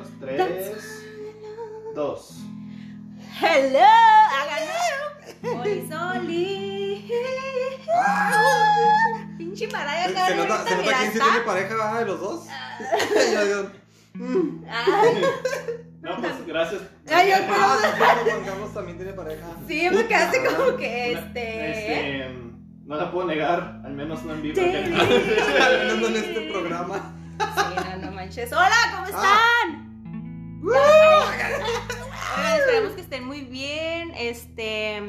Listos, tres, dos. Hello, háganlo. Oli, Soli. Pinche parada acá. Se nota, se nota quién sí tiene pareja ¿verdad? de los dos. Yo digo, mm. Ay, No, pues gracias. Ay, yo Ah, Juan Carlos también tiene pareja. sí, me quedaste como que este. este, no la puedo negar, al menos no en vivo. Sí. Hablando en este programa. Sí, no, no manches. Hola, ¿cómo Ah. Están? Oigan, esperamos que estén muy bien. Este,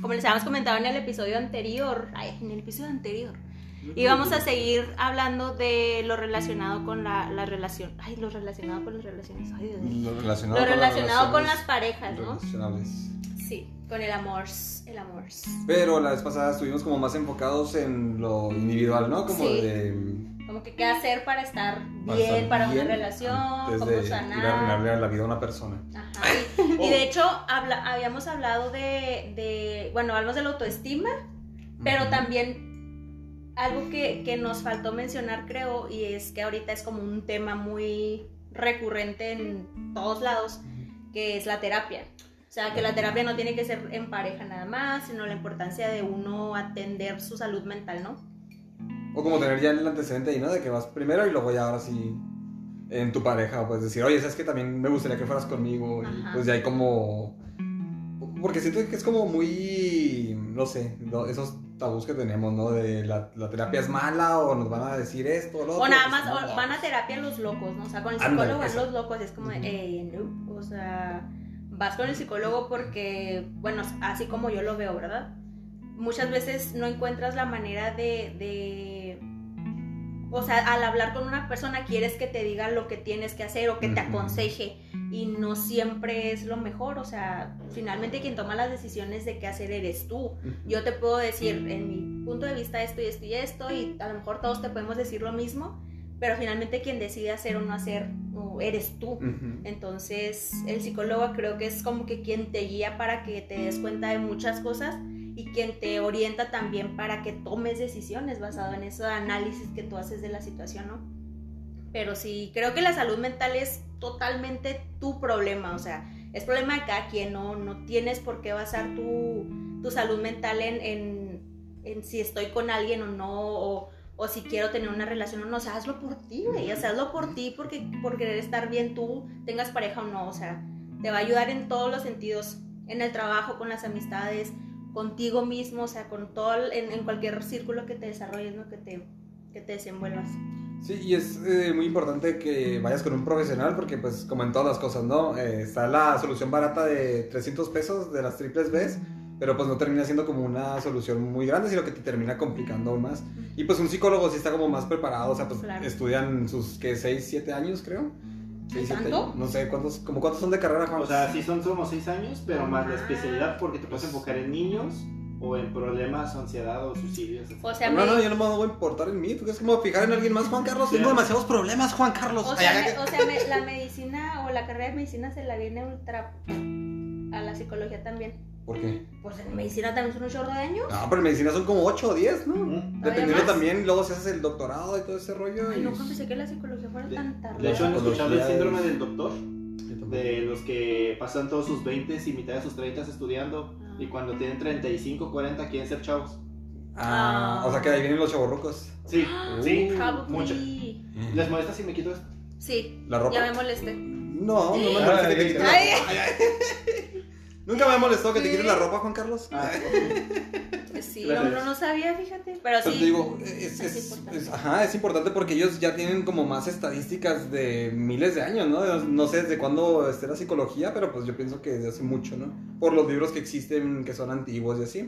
como les habíamos comentado en el episodio anterior, ay, en el episodio anterior, íbamos a seguir hablando de lo relacionado con la, la relación. Ay, lo relacionado con las relaciones. Ay, Dios. Lo relacionado, Lo con relacionado con las parejas, ¿no? Sí, con el amor. El amor. Pero la vez pasada estuvimos como más enfocados en lo individual, ¿no? Como Sí. de. Como que qué hacer para estar para bien, estar para bien una relación, cómo de ir a sanar. arruinarle la vida a una persona. Ajá. Y, y de hecho, habla- habíamos hablado de, de, bueno, hablamos de la autoestima, pero también algo que, que nos faltó mencionar, creo, y es que ahorita es como un tema muy recurrente en todos lados, que es la terapia. O sea, que la terapia no tiene que ser en pareja nada más, sino la importancia de uno atender su salud mental, ¿no? O como tener ya el antecedente ahí, ¿no? De que vas primero y luego ya ahora sí en tu pareja, pues decir, oye, sabes que también me gustaría que fueras conmigo. Y Ajá. pues ya hay como. Porque siento que es como muy. No sé, esos tabús que tenemos, ¿no? De la, la terapia es mala o nos van a decir esto o lo O nada pues, más o van a terapia los locos, ¿no? O sea, con el psicólogo es los locos, es como de. "Ey, no", o sea, vas con el psicólogo porque, bueno, así como yo lo veo, ¿verdad? Muchas veces no encuentras la manera de, de o sea, al hablar con una persona quieres que te diga lo que tienes que hacer o que te aconseje y no siempre es lo mejor, o sea, finalmente quien toma las decisiones de qué hacer eres tú. Yo te puedo decir en mi punto de vista esto y esto y esto y a lo mejor todos te podemos decir lo mismo, pero finalmente quien decide hacer o no hacer eres tú. Entonces el psicólogo creo que es como que quien te guía para que te des cuenta de muchas cosas y quien te orienta también para que tomes decisiones basado en ese análisis que tú haces de la situación, ¿no? Pero sí, creo que la salud mental es totalmente tu problema, o sea, es problema de cada quien, no, no tienes por qué basar tu, tu salud mental en, en, en si estoy con alguien o no, o, o si quiero tener una relación o no, o sea, hazlo por ti, güey, o sea, hazlo por ti porque por querer estar bien tú, tengas pareja o no, o sea, te va a ayudar en todos los sentidos, en el trabajo, con las amistades, contigo mismo, o sea, con todo, el- en, en cualquier círculo que te desarrolles, ¿no? Que te, que te desenvuelvas. Sí, y es eh, muy importante que vayas con un profesional porque pues como en todas las cosas, ¿no? Eh, está la solución barata de 300 pesos de las triples Bs, pero pues no termina siendo como una solución muy grande, sino que te termina complicando aún más. Y pues un psicólogo sí está como más preparado, o sea, pues Claro. estudian sus, ¿qué? 6, 7 años creo. No sé, ¿cuántos, como cuántos son de carrera, Juan? O sea, sí son como seis años, pero más la especialidad porque te puedes enfocar en niños o en problemas, ansiedad o suicidios. O sea, no, me- no, yo no me voy a importar en mí, tú es como fijar en alguien más, Juan Carlos. Tengo demasiados problemas, Juan Carlos. O sea, ay. o sea, me- la medicina o la carrera de medicina se la viene ultra a la psicología también. ¿Por qué? Pues en medicina también son un chorro de años. No, pero en medicina son como 8 o 10, ¿no? Mm. Dependiendo más? también, luego si haces el doctorado y todo ese rollo. Ay, y- nunca pensé que la psicología fuera De- tan tarde. De hecho, han escuchado el síndrome del doctor, de los que pasan todos sus 20 y mitad de sus 30 estudiando Ah. y cuando tienen 35, 40 quieren ser chavos. Ah, o sea que ahí vienen los chavorrucos. Sí, sí, mucho. ¿Les molesta si me quito esto? Sí, ¿La ropa? ya me molesté. No, no me molesta que te quites. Nunca me molestó que te quites la ropa, Juan Carlos. Ah, Sí, no, no, no sabía, fíjate. Pero Pero sí. te digo, es, es es- importante. ajá, es importante porque ellos ya tienen como más estadísticas de miles de años, ¿no? No sé desde cuándo esté la psicología, pero pues yo pienso que desde hace mucho, ¿no? Por los libros que existen, que son antiguos y así.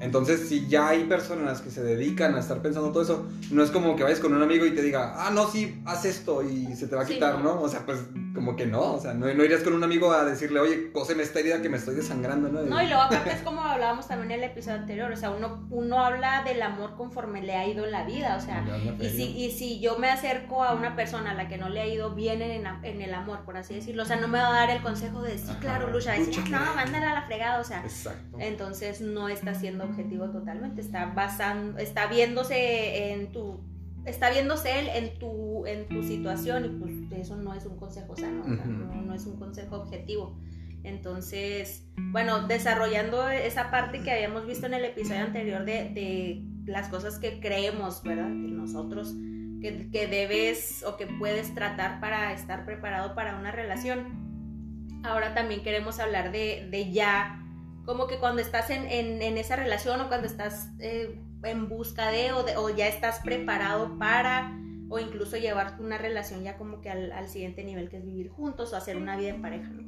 Entonces, si ya hay personas que se dedican a estar pensando todo eso, no es como que vayas con un amigo y te diga, ah, no, sí, haz esto y se te va a Sí, quitar, no. ¿no? O sea, pues como que no, o sea, no, no irías con un amigo a decirle, oye, cóseme esta herida que me estoy desangrando, ¿no? No, y luego aparte es como hablábamos también en el episodio anterior, o sea, uno, uno habla del amor conforme le ha ido en la vida, o sea, y si, y si yo me acerco a una persona a la que no le ha ido bien en, en el amor, por así decirlo, o sea, no me va a dar el consejo de, sí, Ajá, claro, Lucha, decir, no, claro. mándala a la fregada, o sea, Exacto. entonces no está siendo objetivo totalmente, está basando, está viéndose en tu está viéndose él en tu, en tu situación y pues eso no es un consejo sano, o sea, Ujú. no, no es un consejo objetivo. Entonces, bueno, desarrollando esa parte que habíamos visto en el episodio anterior de, de las cosas que creemos, ¿verdad? Que nosotros, que, que debes o que puedes tratar para estar preparado para una relación. Ahora también queremos hablar de, de ya, como que cuando estás en, en- en esa relación o cuando estás eh, en busca de o, de o ya estás preparado para o incluso llevar una relación ya como que al, al siguiente nivel que es vivir juntos o hacer una vida en pareja, ¿no?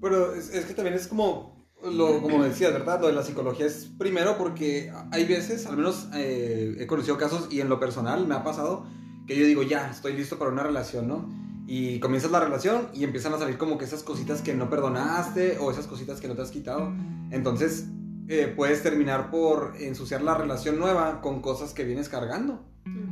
Pero es, es que también es como, lo, como decías, ¿verdad? Lo de la psicología es primero porque hay veces, al menos eh, he conocido casos y en lo personal me ha pasado que yo digo, ya, estoy listo para una relación, ¿no? Y comienzas la relación y empiezan a salir como que esas cositas que no perdonaste o esas cositas que no te has quitado. Entonces eh, puedes terminar por ensuciar la relación nueva con cosas que vienes cargando.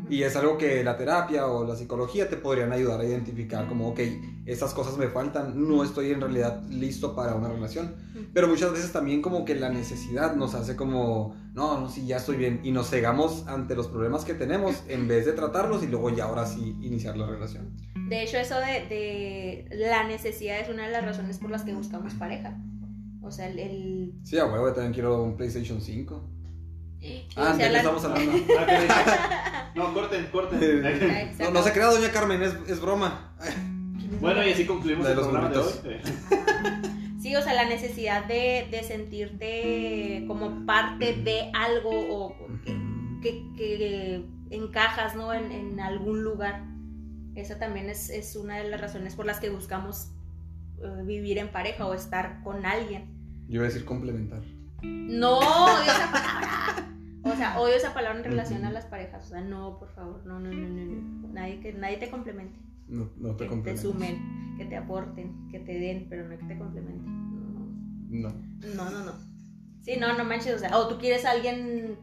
Y es algo que la terapia o la psicología te podrían ayudar a identificar como, ok, estas cosas me faltan, no estoy en realidad listo para una relación. Pero muchas veces también como que la necesidad nos hace como, no, no, sí, ya estoy bien. Y nos cegamos ante los problemas que tenemos en vez de tratarlos y luego ya ahora sí iniciar la relación. De hecho, eso de, de la necesidad es una de las razones por las que buscamos pareja. O sea, el... el- Sí, a huevo, yo también quiero un PlayStation 5. Ah, o sea, ¿de qué la- estamos hablando? Ah. No, corten, corten. No, no se crea, doña Carmen, es, es broma. Bueno, y así concluimos el los programa de hoy. burritos. Sí, o sea, la necesidad de, de sentirte como parte de algo o que, que encajas, ¿no? En, en algún lugar. Esa también es, es una de las razones por las que buscamos eh, vivir en pareja o estar con alguien. Yo iba a decir complementar. No, odio esa palabra. O sea, odio esa palabra en relación a las parejas. O sea, no, por favor, no, no, no, no. no. Nadie, que, nadie te complemente. No, no te Que te sumen, que te aporten, que te den, pero no que te complementen. No, No. no, no, no. Sí, no, no manches. O sea, o tú quieres a alguien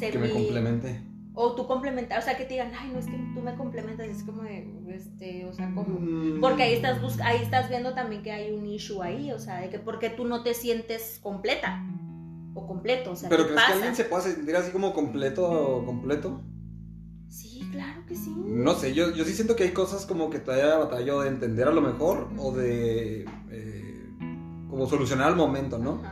Que me complemente. O tú complementar, o sea, que te digan, ay, no es que tú me complementas. Es como de, este, o sea, como. Mm. Porque ahí estás, bus- ahí estás viendo también que hay un issue ahí, o sea, de que porque tú no te sientes completa o completo, o sea, ¿Pero ¿qué crees que alguien se pueda sentir así como completo completo? Sí, claro que sí. No sé, yo, yo sí siento que hay cosas como que todavía batallo de entender a lo mejor o de eh, como solucionar al momento, ¿no?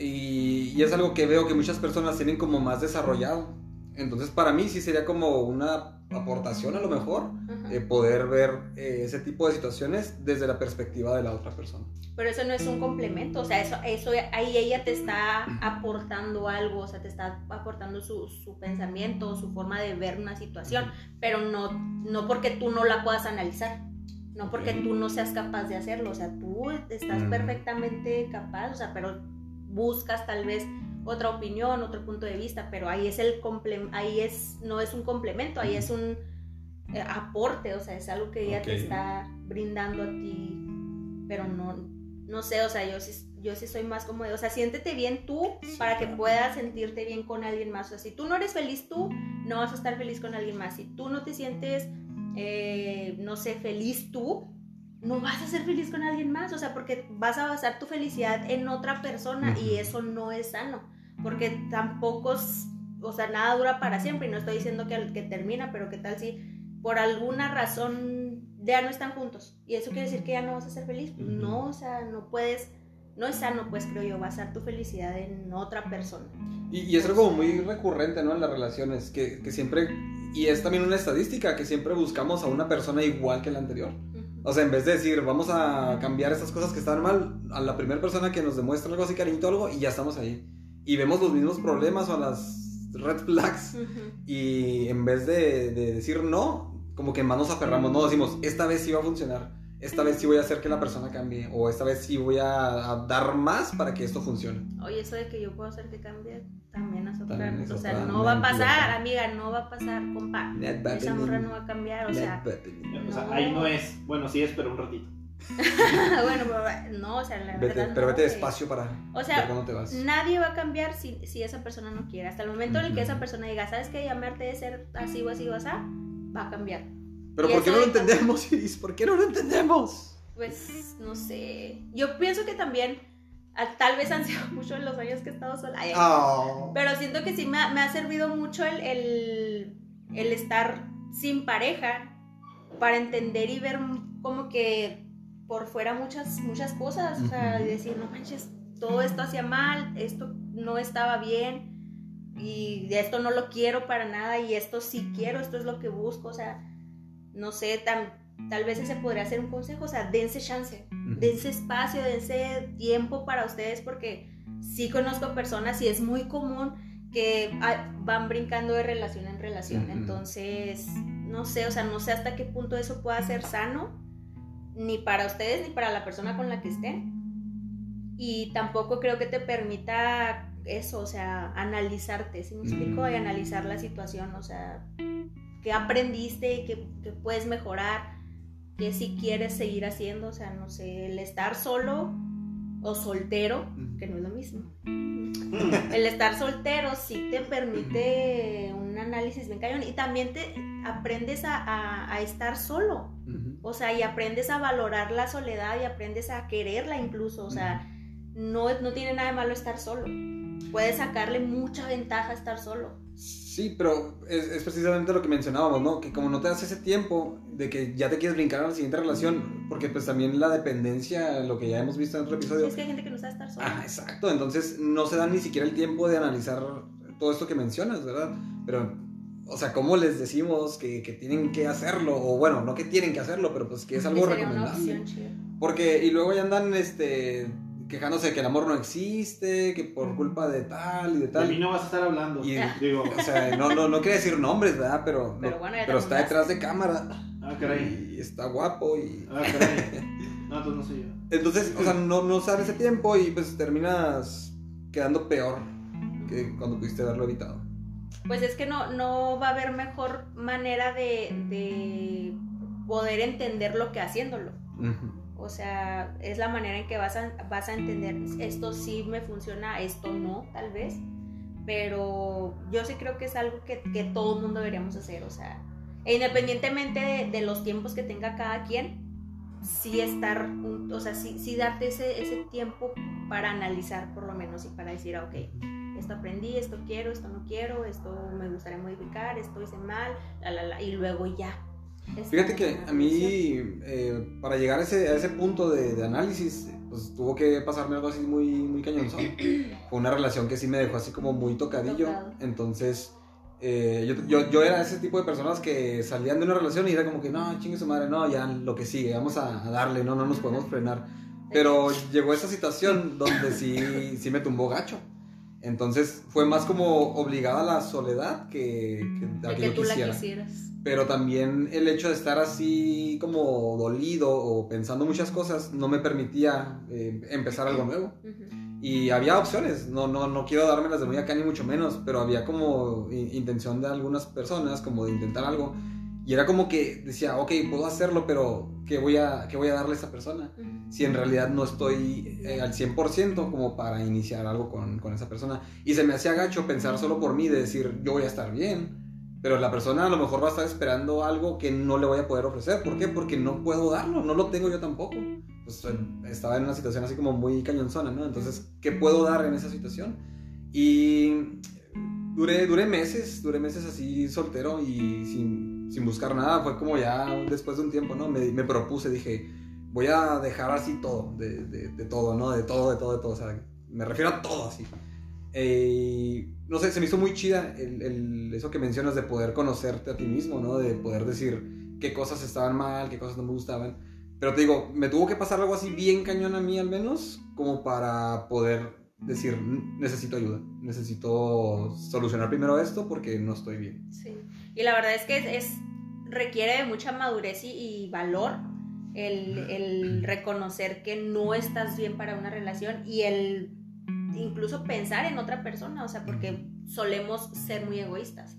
Y es algo que veo que muchas personas tienen como más desarrollado. Entonces para mí sí sería como una aportación a lo mejor eh, poder ver eh, ese tipo de situaciones desde la perspectiva de la otra persona. Pero eso no es un complemento, o sea, eso, eso ahí ella te está aportando algo, o sea, te está aportando su, su pensamiento, su forma de ver una situación, pero no, no porque tú no la puedas analizar, no porque tú no seas capaz de hacerlo, o sea, tú estás perfectamente capaz, o sea, pero buscas tal vez otra opinión, otro punto de vista, pero ahí es el ahí es, no es un complemento, ahí es un eh, aporte, o sea, es algo que ella te está brindando a ti, pero no, no sé, o sea, yo sí, yo sí soy más como de, o sea, siéntete bien tú Sí, para que puedas sentirte bien con alguien más, o sea, si tú no eres feliz tú, no vas a estar feliz con alguien más, si tú no te sientes, eh, no sé, feliz tú, no vas a ser feliz con alguien más, o sea, porque vas a basar tu felicidad en otra persona y Ujú. eso no es sano, porque tampoco, es- o sea, nada dura para siempre y no estoy diciendo que, que termina, pero qué tal si por alguna razón ya no están juntos y eso quiere decir que ya no vas a ser feliz, no, o sea, no puedes, no es sano, pues creo yo, basar tu felicidad en otra persona. Y, y es algo como muy recurrente, ¿no? En las relaciones, que, que siempre, y es también una estadística, que siempre buscamos a una persona igual que la anterior. O sea, en vez de decir, vamos a cambiar estas cosas que están mal, a la primera persona que nos demuestra algo así, cariñito, algo, y ya estamos ahí. Y vemos los mismos problemas o las red flags, y en vez de, de decir no, como que más nos aferramos, no decimos, esta vez sí va a funcionar, esta vez sí voy a hacer que la persona cambie, o esta vez sí voy a, a dar más para que esto funcione. Oye, eso de que yo puedo hacer que cambie también es otra. También es o sea, otra no va a pasar, amiga, no va a pasar, compa. Esa morra no va a cambiar, o sea, O sea, ahí no es. Bueno, sí es, pero un ratito. bueno, pero, no, o sea, la Vete, verdad. pero no, vete despacio para O sea, ver cuándo te vas. Nadie va a cambiar si, si esa persona no quiere. Hasta el momento en el que esa persona diga, ¿sabes qué? Llamarte de ser así o así o así, va a cambiar. Pero y ¿por qué no lo de- entendemos, Iris? ¿Por qué no lo entendemos? Pues, no sé. Yo pienso que también, ah, tal vez han sido muchos los años que he estado sola. Ay, Oh. Pero siento que sí me ha, me ha servido mucho el, el, el estar sin pareja para entender y ver como que por fuera muchas, muchas cosas, o sea, decir, no manches, todo esto hacía mal, esto no estaba bien, y esto no lo quiero para nada, y esto sí quiero, esto es lo que busco, o sea, no sé, tal vez ese podría ser un consejo, o sea, dense chance, dense espacio, dense tiempo para ustedes, porque sí conozco personas y es muy común que ah, van brincando de relación en relación, entonces, no sé, o sea, no sé hasta qué punto eso pueda ser sano, ni para ustedes ni para la persona con la que estén. Y tampoco creo que te permita eso, o sea, analizarte, si me explico? Y analizar la situación, o sea, qué aprendiste, qué, qué puedes mejorar, qué si quieres seguir haciendo, o sea, no sé, el estar solo o soltero, que no es lo mismo. El estar soltero sí te permite un análisis bien cañón y también te aprendes a, a, estar solo. O sea, y aprendes a valorar la soledad y aprendes a quererla incluso. O sea, no, no tiene nada de malo estar solo. Puedes sacarle mucha ventaja a estar solo. Sí, pero es, precisamente lo que mencionábamos, ¿no? Que como no te das ese tiempo de que ya te quieres brincar a la siguiente relación, porque pues también la dependencia, lo que ya hemos visto en otro episodio. Sí, es que hay gente que no sabe estar sola. Ah, exacto. Entonces no se da ni siquiera el tiempo de analizar todo esto que mencionas, ¿verdad? Pero o sea, ¿cómo les decimos que, que, tienen que hacerlo? O bueno, no que tienen que hacerlo, pero pues que es algo recomendable. Porque, y luego ya andan este, quejándose de que el amor no existe, que por culpa de tal y de tal. De mí no vas a estar hablando. Y, digo, o sea, no, no, no quiere decir nombres, ¿verdad? Pero, pero, pero está detrás de cámara. Ah, caray. Y está guapo y... Ah, caray. No, entonces no soy yo. Entonces, o sea, no, no sabes ese tiempo y pues terminas quedando peor que cuando pudiste haberlo evitado pues es que no, no va a haber mejor manera de, poder entender lo que haciéndolo. O sea, es la manera en que vas a, vas a entender, esto sí me funciona, esto no, tal vez. Pero yo sí creo que es algo que, todo el mundo deberíamos hacer. O sea, e independientemente de, los tiempos que tenga cada quien, sí estar, o sea, sí, sí darte ese, ese tiempo para analizar por lo menos y para decir, ah, ok, esto aprendí, esto quiero, esto no quiero, esto me gustaría modificar, esto hice mal, la, la, la, y luego ya. Fíjate que a mí, eh, para llegar a ese, a ese punto de, de, análisis, pues tuvo que pasarme algo así muy, muy cañonzón. Fue una relación que sí me dejó así como muy tocadillo. Entonces, eh, yo, yo, yo, era ese tipo de personas que salían de una relación y era como que, no, chingue su madre, no, ya lo que sigue, vamos a, a darle, no, no nos podemos frenar. Pero llegó esa situación donde sí, sí me tumbó gacho. Entonces fue más como obligada a la soledad que, que, que, tú la quisieras. Pero también el hecho de estar así como dolido o pensando muchas cosas no me permitía eh, empezar algo nuevo. Y había opciones, no, no, no quiero darme las de muy acá ni mucho menos, pero había como intención de algunas personas como de intentar algo. Y era como que decía, ok, puedo hacerlo, pero ¿qué voy a, qué voy a darle a esa persona? Si en realidad no estoy eh, al 100% como para iniciar algo con, con, esa persona. Y se me hacía gacho pensar solo por mí, de decir, yo voy a estar bien. Pero la persona a lo mejor va a estar esperando algo que no le voy a poder ofrecer. ¿Por qué? Porque no puedo darlo, no lo tengo yo tampoco. Pues eh, estaba en una situación así como muy cañonzona, ¿no? Entonces, ¿qué puedo dar en esa situación? Y duré, duré meses, duré meses así soltero y sin sin buscar nada, fue como ya después de un tiempo, ¿no? Me, me propuse, dije, voy a dejar así todo, de, de, de, todo, ¿no? De todo, de todo, de todo, o sea, me refiero a todo así. Eh, no sé, se me hizo muy chida el, el, eso que mencionas de poder conocerte a ti mismo, ¿no? De poder decir qué cosas estaban mal, qué cosas no me gustaban. Pero te digo, me tuvo que pasar algo así bien cañón a mí al menos, como para poder decir, necesito ayuda, necesito solucionar primero esto porque no estoy bien. Sí. Y la verdad es que es, requiere de mucha madurez y, valor el, el, reconocer que no estás bien para una relación y el incluso pensar en otra persona, o sea, porque solemos ser muy egoístas.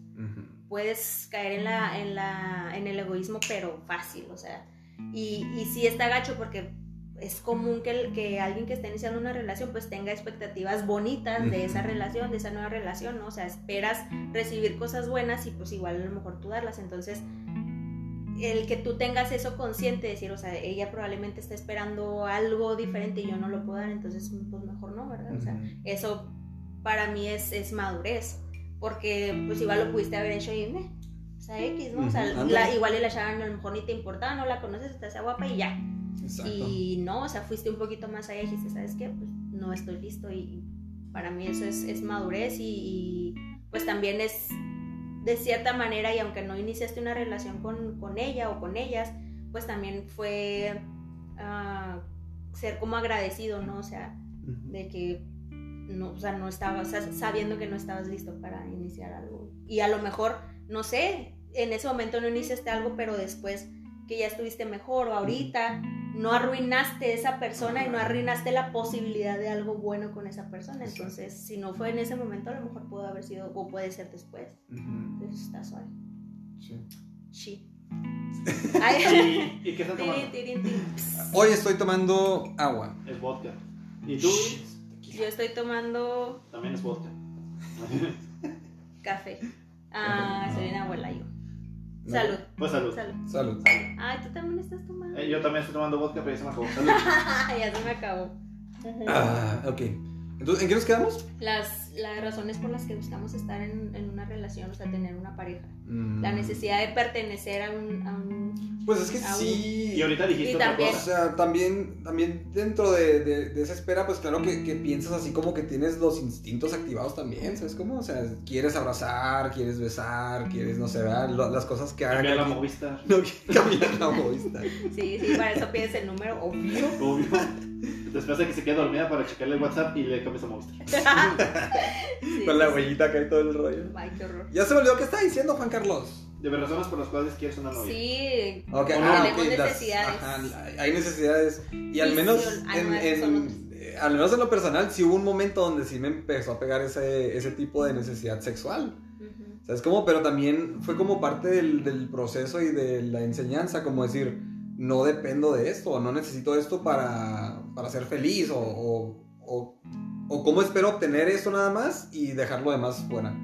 Puedes caer en, la, en, la, en el egoísmo, pero fácil, o sea, y, y sí está gacho porque es común que, que, alguien que esté iniciando una relación pues tenga expectativas bonitas de esa relación, de esa nueva relación, ¿no? O sea, esperas recibir cosas buenas y pues igual a lo mejor tú darlas. Entonces, el que tú tengas eso consciente, decir, o sea, ella probablemente está esperando algo diferente y yo no lo puedo dar, entonces pues mejor no, ¿verdad? O sea, eso para mí es, es madurez, porque pues igual lo pudiste haber hecho y, me, sea, X, ¿no? O sea, la- igual y la a lo mejor ni te importaba, no la conoces, hace guapa y ya. Exacto. Y no, o sea, fuiste un poquito más allá y dijiste, ¿sabes qué? Pues no estoy listo y para mí eso es, es madurez y, y, pues también es de cierta manera y aunque no iniciaste una relación con, con ella o con ellas, pues también fue ah, ser como agradecido, ¿no? O sea, de que no, o sea, no estabas, sabiendo que no estabas listo para iniciar algo. Y a lo mejor, no sé, en ese momento no iniciaste algo, pero después que ya estuviste mejor o ahorita, no arruinaste esa persona y no arruinaste la posibilidad de algo bueno con esa persona. Entonces, si no fue en ese momento, a lo mejor pudo haber sido o puede ser después. Entonces está suave. Sí. Sí. Ay. ¿Y, y qué Tirin, tomando? Hoy estoy tomando agua. Es vodka. ¿Y tú? Yo estoy tomando También es vodka. café. Ah, soy una abuela yo. No. Salud. Pues salud. Salud. Salud. Ay, tú también estás tomando. Eh, yo también estoy tomando vodka, pero ya se me acabó. Salud. ya se me acabó. Ah, ok. Entonces, ¿en qué nos quedamos? Las, las razones por las que buscamos estar en, en una relación, o sea, tener una pareja. Mm. La necesidad de pertenecer a un... A un Pues es que Aún. sí. Y ahorita dijiste Y otra también- O cosa. sea, también, también dentro de, de- de esa espera, pues claro que, que piensas así como que tienes los instintos activados también, ¿sabes cómo? O sea, quieres abrazar, quieres besar, quieres, no sé, ¿verdad? Lo- las cosas que hagan Cambiar la Movistar. No, cambiar la Movistar. Sí, sí, para eso pides el número, obvio. Obvio. Después de que se quede dormida para checarle el WhatsApp y le cambias a Movistar. Sí, Con la sí, sí. huellita acá y todo el rollo. Ay, qué horror. Ya se me olvidó qué está diciendo Juan Carlos. De razones por las cuales quieres una novia. Sí, Ok, O ah, tenemos ok, las- necesidades. ajá, hay necesidades. Y al menos, en, no, en- eh, al menos en lo personal, sí hubo un momento donde sí me empezó a pegar ese, ese tipo de necesidad sexual. ¿Sabes cómo? Pero también fue como parte del, del proceso y de la enseñanza, como decir, no dependo de esto, o no necesito esto para, para ser feliz, o, o, o, o cómo espero obtener esto nada más y dejar lo demás fuera.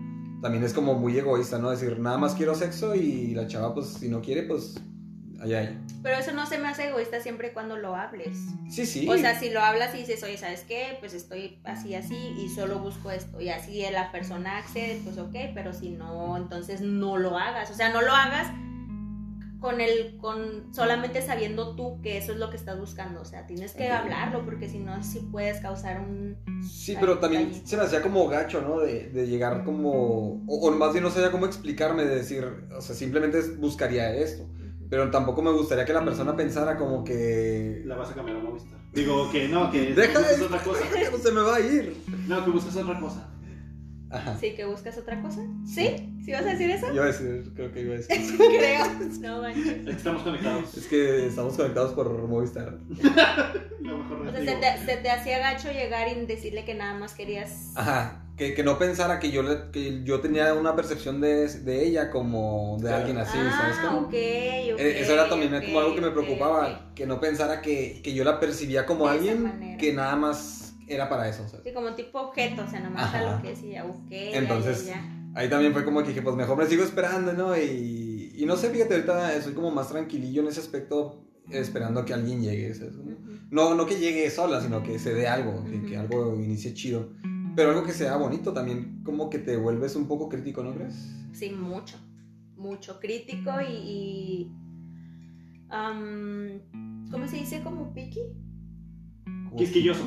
También es como muy egoísta, ¿no? Decir, nada más quiero sexo y la chava, pues, si no quiere, pues, allá, allá. Pero eso no se me hace egoísta siempre cuando lo hables. Sí, sí. O sea, si lo hablas y dices, oye, ¿sabes qué? Pues estoy así, así y solo busco esto. Y así la persona accede, pues ok, pero si no, entonces no lo hagas. O sea, no lo hagas con el, con solamente sabiendo tú que eso es lo que estás buscando. O sea, tienes que hablarlo porque si no, sí puedes causar un... Sí, pero también se me hacía como gacho, ¿no? De, de llegar como... O, o más bien no sabía cómo explicarme, de decir, o sea, simplemente buscaría esto. Pero tampoco me gustaría que la persona pensara como que... La vas a cambiar a Movistar. Digo que no, que Deja de... otra cosa. No se me va a ir. No, que buscas otra cosa. Ajá. Sí, que buscas otra cosa. ¿Sí? ¿Sí vas a decir eso? Iba a decir, creo que iba a decir. Creo. No manches. Es que estamos conectados. Es que estamos conectados por Movistar. Lo mejor O sea, se te, se te hacía gacho llegar y decirle que nada más querías... Ajá. Que, que no pensara que yo, le- que yo tenía una percepción de, de ella como de Claro. alguien así, ¿sabes? ah, cómo? ok, ok. Eh, Eso era también ok, como algo que me preocupaba, que no pensara que, que yo la percibía como De alguien que nada más era para eso. ¿sabes? Sí, como tipo objeto, o sea, nomás Ajá. a lo que ok. ya, Entonces, ya, ya. Ahí también fue como que dije, pues mejor me sigo esperando, ¿no? Y, y no sé, fíjate, ahorita soy como más tranquilillo en ese aspecto, esperando a que alguien llegue, ¿sabes? No, no que llegue sola, sino que se dé algo, que, algo inicie chido. Pero algo que sea bonito también, como que te vuelves un poco crítico, ¿no crees? Sí, mucho. Mucho crítico y. y am, ¿Cómo se dice? Como. Como- Quisquilloso.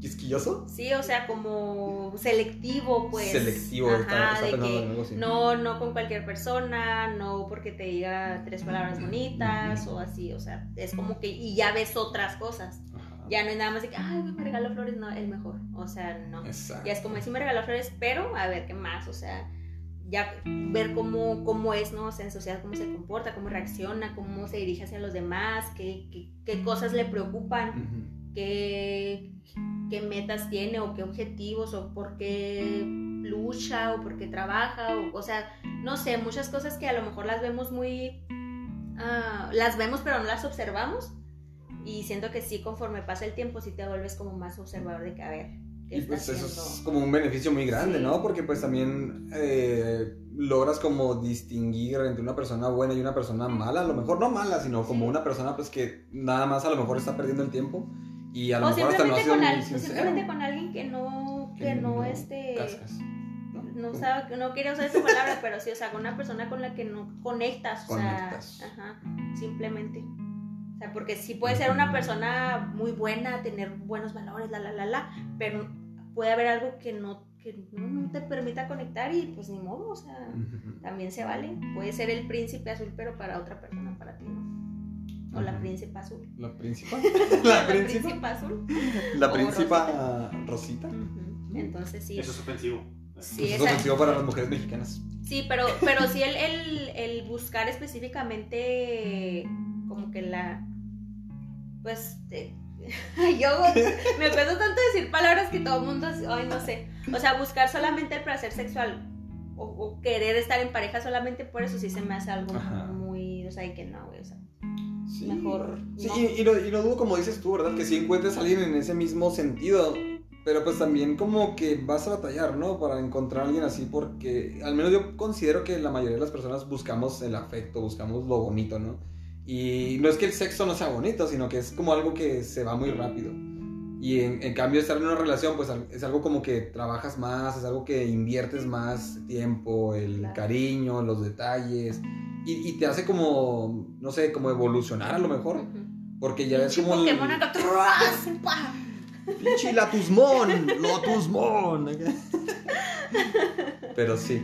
¿Quisquilloso? Sí, o sea, como selectivo, pues. Selectivo, Ajá, está, está de que algo. No, no con cualquier persona, no porque te diga tres palabras bonitas o así, o sea, es como que, y ya ves otras cosas. Ajá. Ya no es nada más de que, ay, me regaló flores, no, el mejor. O sea, no. Exacto. Ya es como, sí me regaló flores, pero a ver qué más, o sea, ya ver cómo, cómo es, ¿no? O sea, en sociedad, cómo se comporta, cómo reacciona, cómo se dirige hacia los demás, qué, qué, qué cosas le preocupan, qué, qué metas tiene o qué objetivos o por qué lucha o por qué trabaja, o, o sea, no sé, muchas cosas que a lo mejor las vemos muy, ah, las vemos pero no las observamos. Y siento que sí, conforme pasa el tiempo, sí te vuelves como más observador de que, a ver, ¿qué Y pues eso es como un beneficio muy grande, Sí. ¿no? Porque pues también eh, logras como distinguir entre una persona buena y una persona mala, a lo mejor no mala, sino como Sí. una persona pues que nada más a lo mejor está perdiendo el tiempo y a lo o mejor hasta no ha simplemente, con al- simplemente alguien que no, que no, este, cascas. no, no, sabe, no quiero usar esa palabra, pero sí, o sea, con una persona con la que no conectas, o Conectas. sea, ajá, simplemente. O sea, porque sí puede ser una persona muy buena, tener buenos valores, la, la, la, la, pero puede haber algo que no, que no, no te permita conectar y pues ni modo, o sea, también se vale. Puede ser el príncipe azul, pero para otra persona, para ti no. O la Ujú. príncipe azul. La príncipa. La La príncipa. azul. La príncipa Rosita. Entonces sí. Eso es ofensivo. Sí, es esa- ofensivo para las mujeres mexicanas. Sí, pero, pero sí el, el, el buscar específicamente como que la pues eh, yo me cuesta tanto decir palabras que todo el mundo ay no sé. O sea, buscar solamente el placer sexual o, o querer estar en pareja solamente por eso sí se me hace algo Ajá. muy, o sea, que no, güey, o sea, Sí. mejor Sí, no. y, y lo, y lo dudo como dices tú, ¿verdad? Que si encuentres a alguien en ese mismo sentido. Pero pues también como que vas a batallar, ¿no? Para encontrar a alguien así porque al menos yo considero que la mayoría de las personas buscamos el afecto, buscamos lo bonito, ¿no? Y no es que el sexo no sea bonito, sino que es como algo que se va muy rápido. Y en, en cambio estar en una relación pues es algo como que trabajas más, es algo que inviertes más tiempo, el Claro. cariño, los detalles. Y, y te hace como, no sé, como evolucionar a lo mejor. Porque ya ves como el... Pokémon. ¡pah! Pinche Latusmon, Lotusmon. Pero sí,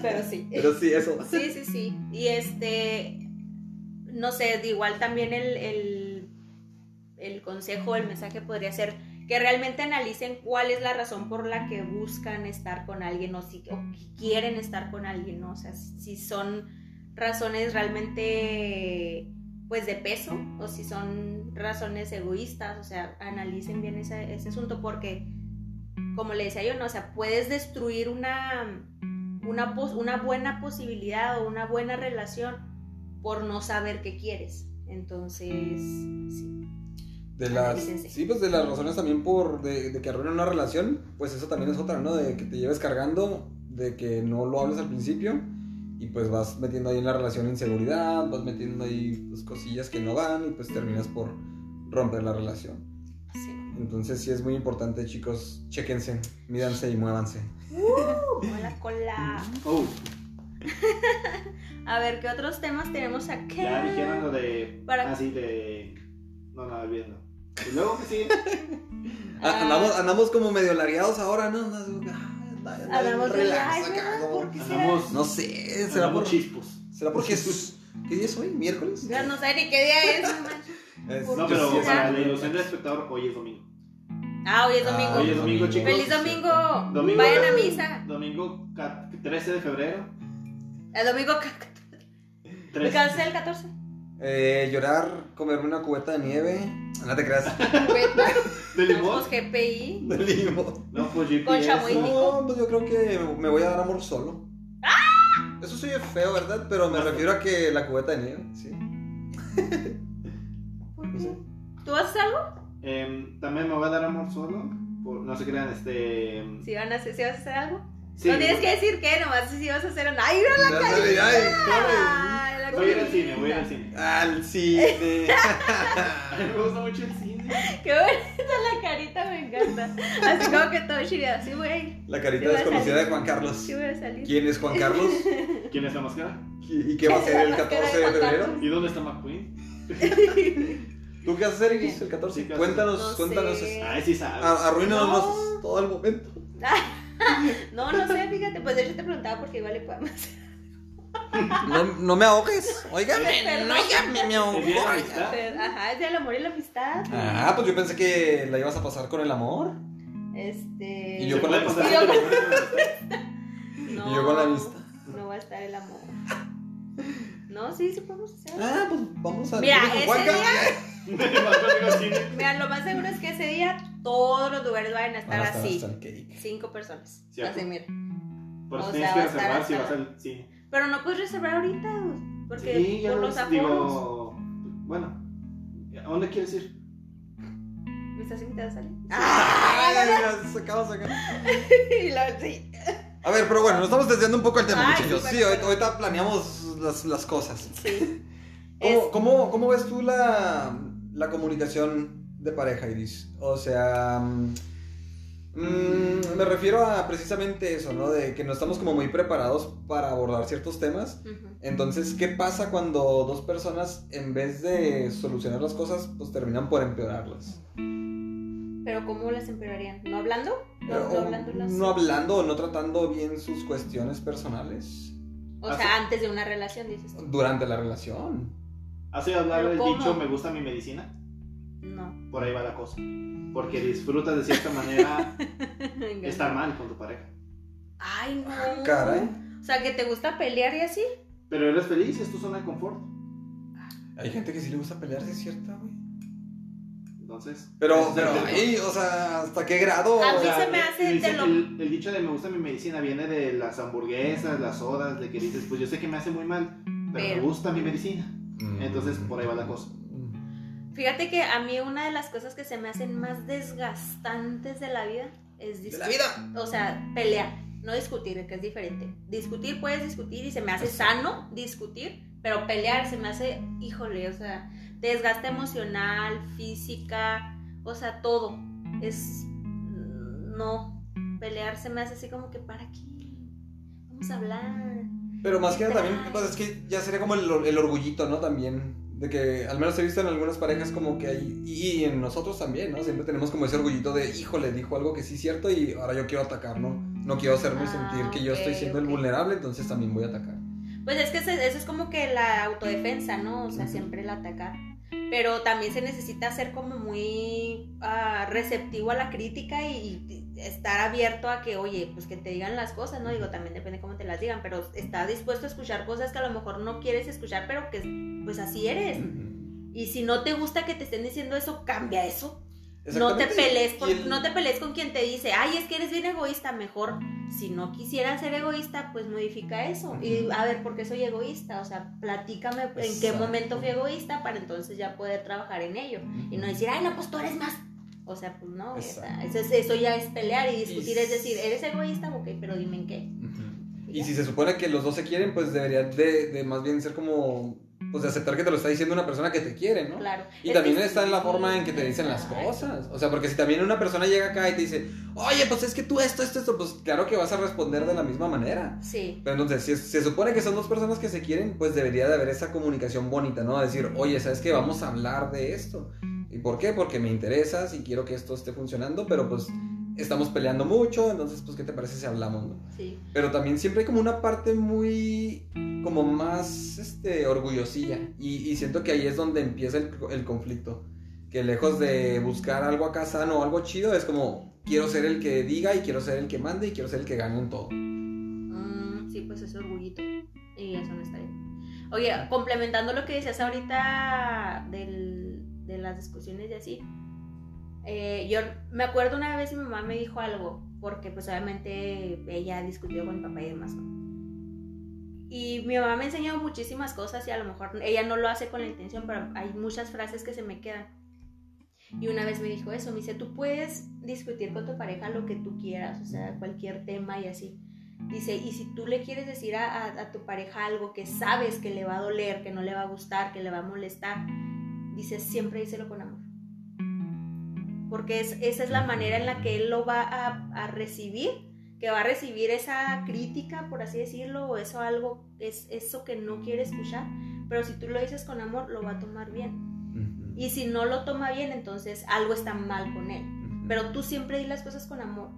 Pero sí. pero sí, eso. Sí, sí, sí. Y este, no sé, igual también el, el, el consejo, el mensaje podría ser que realmente analicen cuál es la razón por la que buscan estar con alguien o si quieren estar con alguien. O sea, si, son razones realmente pues de peso o si son razones egoístas, o sea, analicen bien ese, asunto porque como le decía yo, no, o sea, puedes destruir una una buena posibilidad o una buena relación por no saber qué quieres. Entonces, sí. De las, Analícense. sí, pues de las razones también por de, de que arruinen una relación, pues eso también es otra, ¿no? De que te lleves cargando, de que no lo hables al principio y pues vas metiendo ahí en la relación inseguridad, vas metiendo ahí pues, cosillas que no van y pues terminas por romper la relación. sí. Entonces sí es muy importante, chicos, chéquense, mídanse y muévanse. Hola, cola. Oh, A ver, ¿qué otros temas tenemos acá? ya dijeron lo de. Para- Así de. No, no, olvídalo. Y luego que sigue. Ah, andamos, andamos como medio largueados ahora, ¿no? Andamos, ah, relax acá, ¿Por qué? Andamos. No sé, será por, chispos. será porque es... ¿Qué día es hoy? ¿Miércoles? Ya no sé ni qué día es. no. Es- ¿Por pero sí, para la ilusión del espectador, hoy es domingo. Ah, hoy es domingo. Ah, Hoy es domingo, chicos. Feliz domingo. Domingo. Vayan a misa. Domingo ca- 13 de febrero. El domingo. ¿Me 13. cansé el 14? Eh, llorar, comerme una cubeta de nieve. No te creas. ¿De limón? Pues GPI. De limón. No, pues GPS. Con chamoy. No, pues yo creo que me voy a dar amor solo. Eso soy feo, ¿verdad? Pero me refiero a que la cubeta de nieve, sí. ¿Por No qué? ¿Tú haces algo? Em, también me voy a dar amor solo. Por, no se crean, este. em, Si, van a hacer, si vas a hacer algo. sí, no tienes que decir qué, nomás si vas a hacer un. ¡Ay, mira la Ya Voy a ir al cine, voy a ir al cine. Al cine. A mí me gusta mucho el cine. Qué bonita la carita, me encanta. Así como que todo chido. Sí, voy a ir. La carita Sí desconocida de Juan Carlos. Sí, voy a salir. ¿Quién es Juan Carlos? ¿Quién es la máscara? ¿Y qué va a ser el La máscara 14 de febrero? ¿Y dónde está McQueen? ¿Tú qué vas a hacer, X, el 14? Sí, ¿qué Cuéntanos, No cuéntanos. sé. Ay, sí sabes. Arruínanos No. todo el momento. No, no sé, fíjate. Pues de hecho te preguntaba porque igual le podemos hacer. No, no me ahogues. Óigame, no, óigame, me ahogó. ¿El día? Ajá, es del amor y la amistad. Ah, pues yo pensé que la ibas a pasar con el amor. Este. Y yo ¿Se con la amistad. con la No, Y yo con la amistad. No va a estar el amor. No, sí, sí podemos hacer. Ah, pues vamos a. Mira, ese cine. Mira, lo más seguro es que ese día todos los lugares vayan a estar Van a estar así. Cinco personas. Cierto. Así, mira. Por eso O tienes sea, que reservar si vas al cine. Pero no puedes reservar ahorita, porque Sí, ya por lo los aforos. digo. Bueno, ¿a dónde quieres ir? ¿Me estás invitando a salir? Ah, ya sacamos acá. Y la- sí. A ver, pero bueno, nos estamos desviando un poco el tema, Ay, muchachos. sí, Sí, pero- ahorita, ahorita planeamos las, las cosas. Sí. ¿Cómo, Es- cómo, cómo ves tú la, la comunicación de pareja, Iris? O sea, mm, me refiero a precisamente eso, ¿no? De que no estamos como muy preparados para abordar ciertos temas. Entonces, ¿qué pasa cuando dos personas, en vez de solucionar las cosas, pues terminan por empeorarlas? Pero ¿cómo las empeorarían? ¿No hablando? ¿No, no O hablándolas? no hablando o no tratando bien sus cuestiones personales O sea, antes de una relación, dices tú. durante la relación. ¿Has oído hablar dicho me gusta mi medicina? No. Por ahí va la cosa. Porque disfrutas de cierta manera estar mal con tu pareja. Ay, no. Caray. O sea, que te gusta pelear y así. Pero eres feliz, es tu zona de confort. Hay gente que sí le gusta pelear, sí es cierta, güey. Entonces. Pero, pero, o sea, ¿hasta qué grado? A O mí sea, se me hace dice- de lo- el, el dicho de me gusta mi medicina viene de las hamburguesas, las sodas, de que dices, pues yo sé que me hace muy mal, pero, Pero- me gusta mi medicina. mm, Entonces, por ahí va la cosa. Fíjate que a mí una de las cosas que se me hacen más desgastantes de la vida es De discutir. la vida. O sea, pelear, no discutir, que es diferente. Discutir puedes discutir y se me hace sano discutir, pero pelear se me hace, híjole, o sea, desgaste emocional, física, o sea, todo. Es. No. Pelear se me hace así como que, ¿para qué? Vamos a hablar. Pero más que nada también, pues es que ya sería como el, el orgullito, ¿no? También. De que al menos he visto en algunas parejas como que hay. Y en nosotros también, ¿no? Siempre tenemos como ese orgullito de, híjole, dijo algo que sí es cierto y ahora yo quiero atacar, ¿no? No quiero hacerme Ah, sentir que yo estoy siendo el vulnerable, entonces también voy a atacar. Pues es que eso es como que la autodefensa, ¿no? O sea, siempre el atacar. Pero también se necesita ser como muy ah, receptivo a la crítica y, y estar abierto a que, oye, pues que te digan las cosas, ¿no? Digo, también depende cómo te las digan, pero estar dispuesto a escuchar cosas que a lo mejor no quieres escuchar, pero que pues así eres. Y si no te gusta que te estén diciendo eso, cambia eso. No te pelees por- Y el- no te pelees con quien te dice, ay, es que eres bien egoísta, mejor si no quisieras ser egoísta, pues modifica eso. Y a ver, ¿por qué soy egoísta? O sea, platícame en qué momento fui egoísta para entonces ya poder trabajar en ello. Y no decir, ay, no, pues tú eres más. O sea, pues no, Exacto. eso, es- eso ya es pelear y discutir, Y- es decir, ¿eres egoísta? Ok, pero dime en qué. Y si se supone que los dos se quieren, pues debería de, de más bien ser como, pues de aceptar que te lo está diciendo una persona que te quiere, ¿no? Claro. Y Es también está en la forma en que te dicen las cosas. O sea, porque si también una persona llega acá y te dice, oye, pues es que tú esto, esto, esto, pues claro que vas a responder de la misma manera. Sí, Pero entonces, si se supone que son dos personas que se quieren, pues debería de haber esa comunicación bonita, ¿no? Decir, oye, ¿sabes qué? Vamos a hablar de esto. ¿Y por qué? Porque me interesas y quiero que esto esté funcionando, pero pues estamos peleando mucho, entonces, pues, ¿qué te parece si hablamos, no? sí. Pero también siempre hay como una parte muy, como más, este, orgullosilla. Y, y siento que ahí es donde empieza el, el conflicto. Que lejos de buscar algo acá sano o algo chido, es como, quiero ser el que diga y quiero ser el que mande y quiero ser el que gane en todo. Mm, sí, pues ese orgullito. Y eso no está bien. Oye, complementando lo que decías ahorita del- de las discusiones y así. eh, yo me acuerdo una vez mi mamá me dijo algo, porque pues obviamente ella discutió con mi papá y demás. Y mi mamá me ha enseñado muchísimas cosas y a lo mejor ella no lo hace con la intención, pero hay muchas frases que se me quedan. Y una vez me dijo eso, me dice, tú puedes discutir con tu pareja lo que tú quieras, o sea, cualquier tema y así. Dice, y si tú le quieres decir a tu pareja algo que sabes que le va a doler, que no le va a gustar, que le va a molestar, dice, siempre díselo con amor. Porque es, esa es la manera en la que él lo va a, a recibir, que va a recibir esa crítica, por así decirlo, o eso algo, es eso que no quiere escuchar. Pero si tú lo dices con amor, lo va a tomar bien. Y si no lo toma bien, entonces algo está mal con él. Pero tú siempre di las cosas con amor.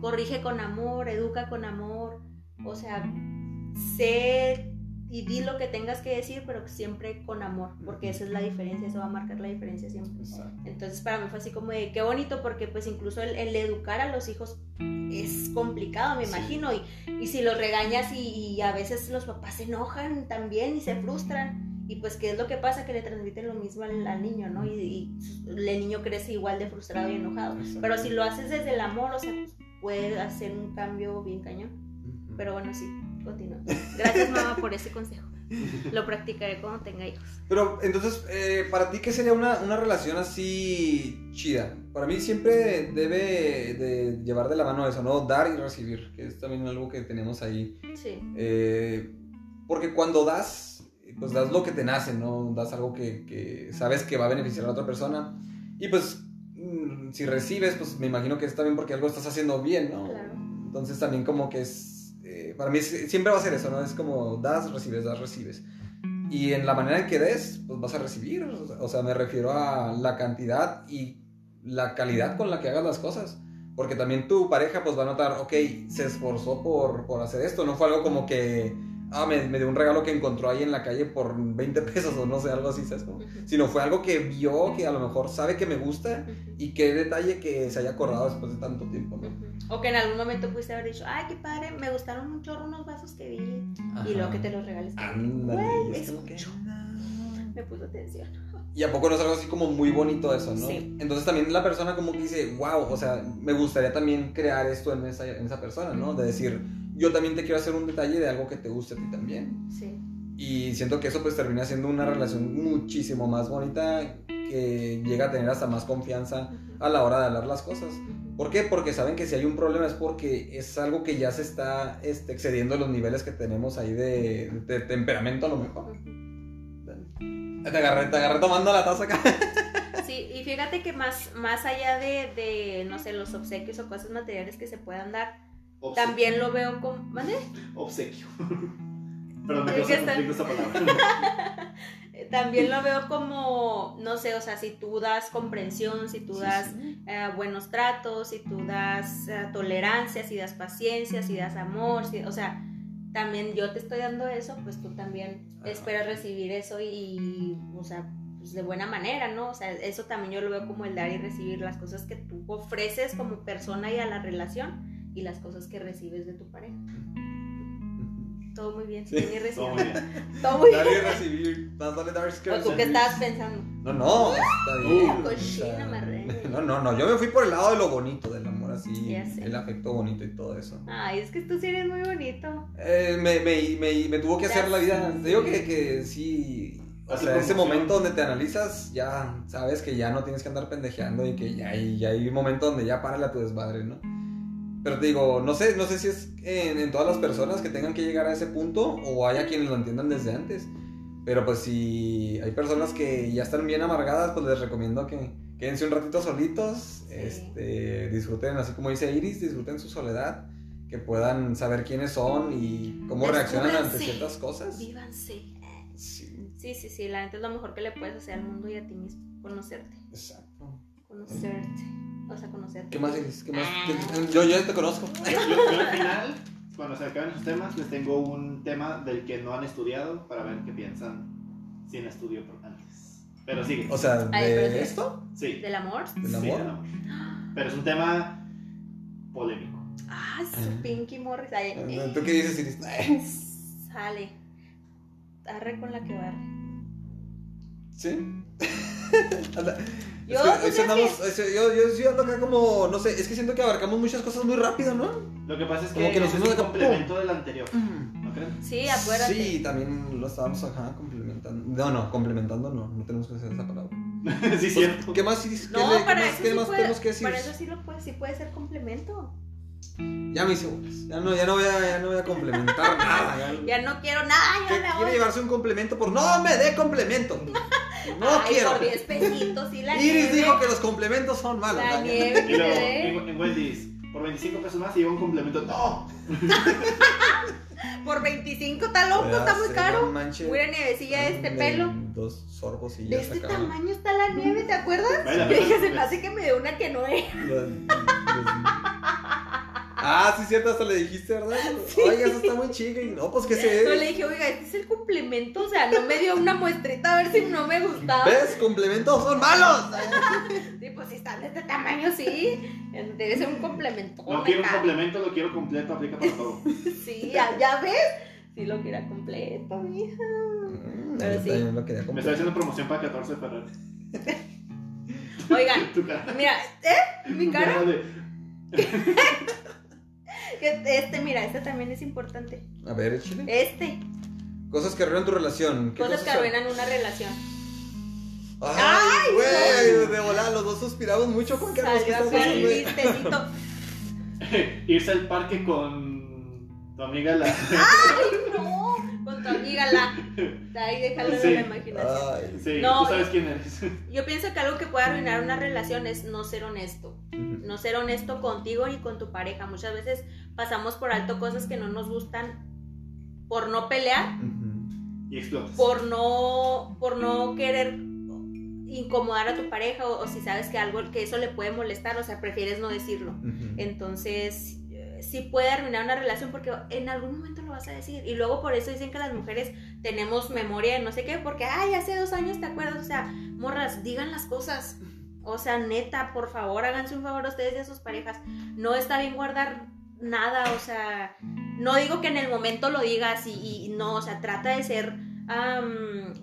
Corrige con amor, educa con amor. O sea, sé y di lo que tengas que decir, pero siempre con amor. Porque esa es la diferencia, eso va a marcar la diferencia siempre. Entonces para mí fue así como de qué bonito porque pues incluso el, el educar a los hijos es complicado, me Sí. imagino. Y, y si los regañas y, y a veces los papás se enojan también y se frustran. Y pues qué es lo que pasa, que le transmiten lo mismo al, al niño, ¿no? Y, y el niño crece igual de frustrado y enojado. Pero si lo haces desde el amor, o sea, pues, puede hacer un cambio bien cañón. Pero bueno, sí, continúa. Gracias mamá por ese consejo. Lo practicaré cuando tenga hijos. Pero entonces, eh, para ti, ¿qué sería una, una relación así chida? Para mí siempre debe de llevar de la mano eso, ¿no? Dar y recibir, que es también algo que tenemos ahí. Sí. Eh, porque cuando das, pues das lo que te nace, ¿no? Das algo que, que sabes que va a beneficiar a otra persona. Y pues, mm, si recibes, pues me imagino que es también porque algo estás haciendo bien, ¿no? Claro. Entonces también como que es, para mí es- siempre va a ser eso, ¿no? Es como das, recibes, das, recibes. Y en la manera en que des, pues vas a recibir. O sea- me refiero a la cantidad y la calidad con la que hagas las cosas. Porque también tu pareja pues va a notar, ok, se esforzó por, por hacer esto. No fue algo como que, ah, me, me dio un regalo que encontró ahí en la calle por 20 pesos o no sé, algo así, ¿sabes? Como-. Sino fue algo que vio, que a lo mejor sabe que me gusta y qué detalle que se haya acordado después de tanto tiempo, ¿no? O que en algún momento pudiste haber dicho, ay, qué padre, me gustaron mucho unos vasos que vi. Ajá. Y luego que te los regales. Güey, escucho. Me puso atención. Y a poco no es algo así como muy bonito eso, ¿no? Sí. Entonces también la persona como que dice, wow, o sea, me gustaría también crear esto en esa, en esa persona, ¿no? De decir, yo también te quiero hacer un detalle de algo que te guste a ti también. Sí. Y siento que eso pues termina siendo una relación muchísimo más bonita que llega a tener hasta más confianza a la hora de hablar las cosas. ¿Por qué? Porque saben que si hay un problema es porque es algo que ya se está este, excediendo los niveles que tenemos ahí de, de temperamento a lo mejor. Te agarré, te agarré tomando la taza acá. Sí, y fíjate que más, más allá de, de, no sé, los obsequios o cosas materiales que se puedan dar, Obsequio. también lo veo como... ¿Mande? Obsequio. Perdón, me Es que causa está- conflicto esta palabra. Eh, También lo veo como, no sé, o sea, si tú das comprensión, si tú Sí, das sí. eh, buenos tratos, si tú das eh, tolerancia, si das paciencia, si das amor, si- o sea, también yo te estoy dando eso, pues tú también Ajá. esperas recibir eso y, o sea, pues de buena manera, ¿no? O sea, eso también yo lo veo como el dar y recibir las cosas que tú ofreces como persona y a la relación y las cosas que recibes de tu pareja. Todo muy bien, sí, Todo muy bien. Todo muy bien. Dar y recibir. Vale dar que ¿O tú qué estabas pensando? No, no, está bien. Cochina. No, no, no. Yo me fui por el lado de lo bonito, del amor así. Ya sé. El afecto bonito y todo eso. Ay, es que tú sí eres muy bonito. Eh, me, me, me, me tuvo que Ya hacer la vida. Te digo que, que sí. O sea, ese momento donde te analizas, ya sabes que ya no tienes que andar pendejeando y que ya hay, ya hay un momento donde ya párale a tu desmadre, ¿no? Pero te digo, no sé, no sé si es en, en todas las personas que tengan que llegar a ese punto o haya quienes lo entiendan desde antes. Pero pues si hay personas que ya están bien amargadas, pues les recomiendo que quédense un ratito solitos, Sí. este, disfruten, así como dice Iris, disfruten su soledad, que puedan saber quiénes son y cómo reaccionan ante ciertas cosas. Vívanse. Sí, Sí, sí, sí, la neta es lo mejor que le puedes hacer al mundo y a ti mismo. Conocerte. exacto. Conocerte. O sea, conocerte. ¿Qué más? ¿Qué más? Ah. ¿Qué- Yo, yo ya te conozco. Yo, yo al final, cuando se acaben los temas, les tengo un tema del que no han estudiado para ver qué piensan sin estudio por antes. Pero sigue. O sea, Ay, ¿de es- esto? sí. ¿Del amor? ¿Del Sí, amor? del amor. Pero es un tema polémico. Ah, su Pinky Morris. Ay, ¿Tú qué dices Iris? Sale. Arre con la que barre. ¿Sí? Yo, Es que- pues, es que es andamos- yo, yo sí ando acá como, no sé, es que siento que abarcamos muchas cosas muy rápido, ¿no? Lo que pasa es que, Como que nos es fuimos un acá, complemento del anterior. ¿No creen? Sí, acuérdate. Sí, también lo estábamos acá complementando. No, no, complementando no, no tenemos que hacer esa palabra. sí, cierto. ¿Qué más? ¿Qué, No, le- qué para más, qué sí más puede, tenemos que decir? para eso sí lo puede, sí puede ser complemento. Ya me hice bolas. Ya no, ya no voy a, ya no voy a complementar nada. ya. Ya no quiero nada, ¿Qué ya me quiere voy. llevarse un complemento por no me dé complemento? No Ay, quiero. por 10 pesitos y la Iris nieve. dijo que los complementos son malos. La nieve Y que luego, dé. en, en Wendy's, por 25 pesos más y lleva un complemento. ¡No! Por 25 está loco, Ya está muy caro. Mira nievecilla de este pelo. Dos sorbos y De ya este se acabó. tamaño está la nieve, ¿te acuerdas? Yo pena, dije, se me pues. hace que me dio una que no es. Ah, sí, cierto, hasta le dijiste, ¿verdad? Oiga, eso está muy chica. Y no, pues, ¿qué se No le dije, oiga, este es el complemento. O sea, no me dio una muestrita a ver si no me gustaba. ¿Ves? Complementos son malos. Sí, pues si están de este tamaño, sí. Debe ser un complemento. No quiero un complemento, lo quiero completo, aplica para todo. Sí, ya, ya ves. Sí lo quiera completo, mija. Mm, Pero sí. lo quería Me estoy haciendo promoción para 14 Ferrari. Oigan, Tu cara. mira, ¿eh? Mi cara. de- que Este, mira, este también es importante. A ver, chile. Este, Cosas que arruinan tu relación. ¿Qué cosas que arruinan una relación. Ay, güey, de volar, los dos suspiramos mucho, Juan Carlos. Irse al parque con tu amiga la. ¡Ay, no! Con tu amígala. Ahí déjalo Sí. en la imaginación. Ay. Sí, No, tú sabes quién eres. Yo pienso que algo que puede arruinar una relación es no ser honesto. No ser honesto contigo y con tu pareja. Muchas veces pasamos por alto cosas que no nos gustan por no pelear, Ujú. Y explotas. por no, por no querer incomodar a tu pareja o, o si sabes que algo que eso le puede molestar, o sea, prefieres no decirlo. Ujú. Entonces, eh, sí puede arruinar una relación porque en algún momento lo vas a decir. Y luego por eso dicen que las mujeres tenemos memoria de no sé qué, porque, ay, hace dos años te acuerdas. O sea, morras, digan las cosas. O sea, neta, por favor, háganse un favor a ustedes y a sus parejas. No está bien guardar nada, o sea, no digo que en el momento lo digas y, y no, o sea, trata de ser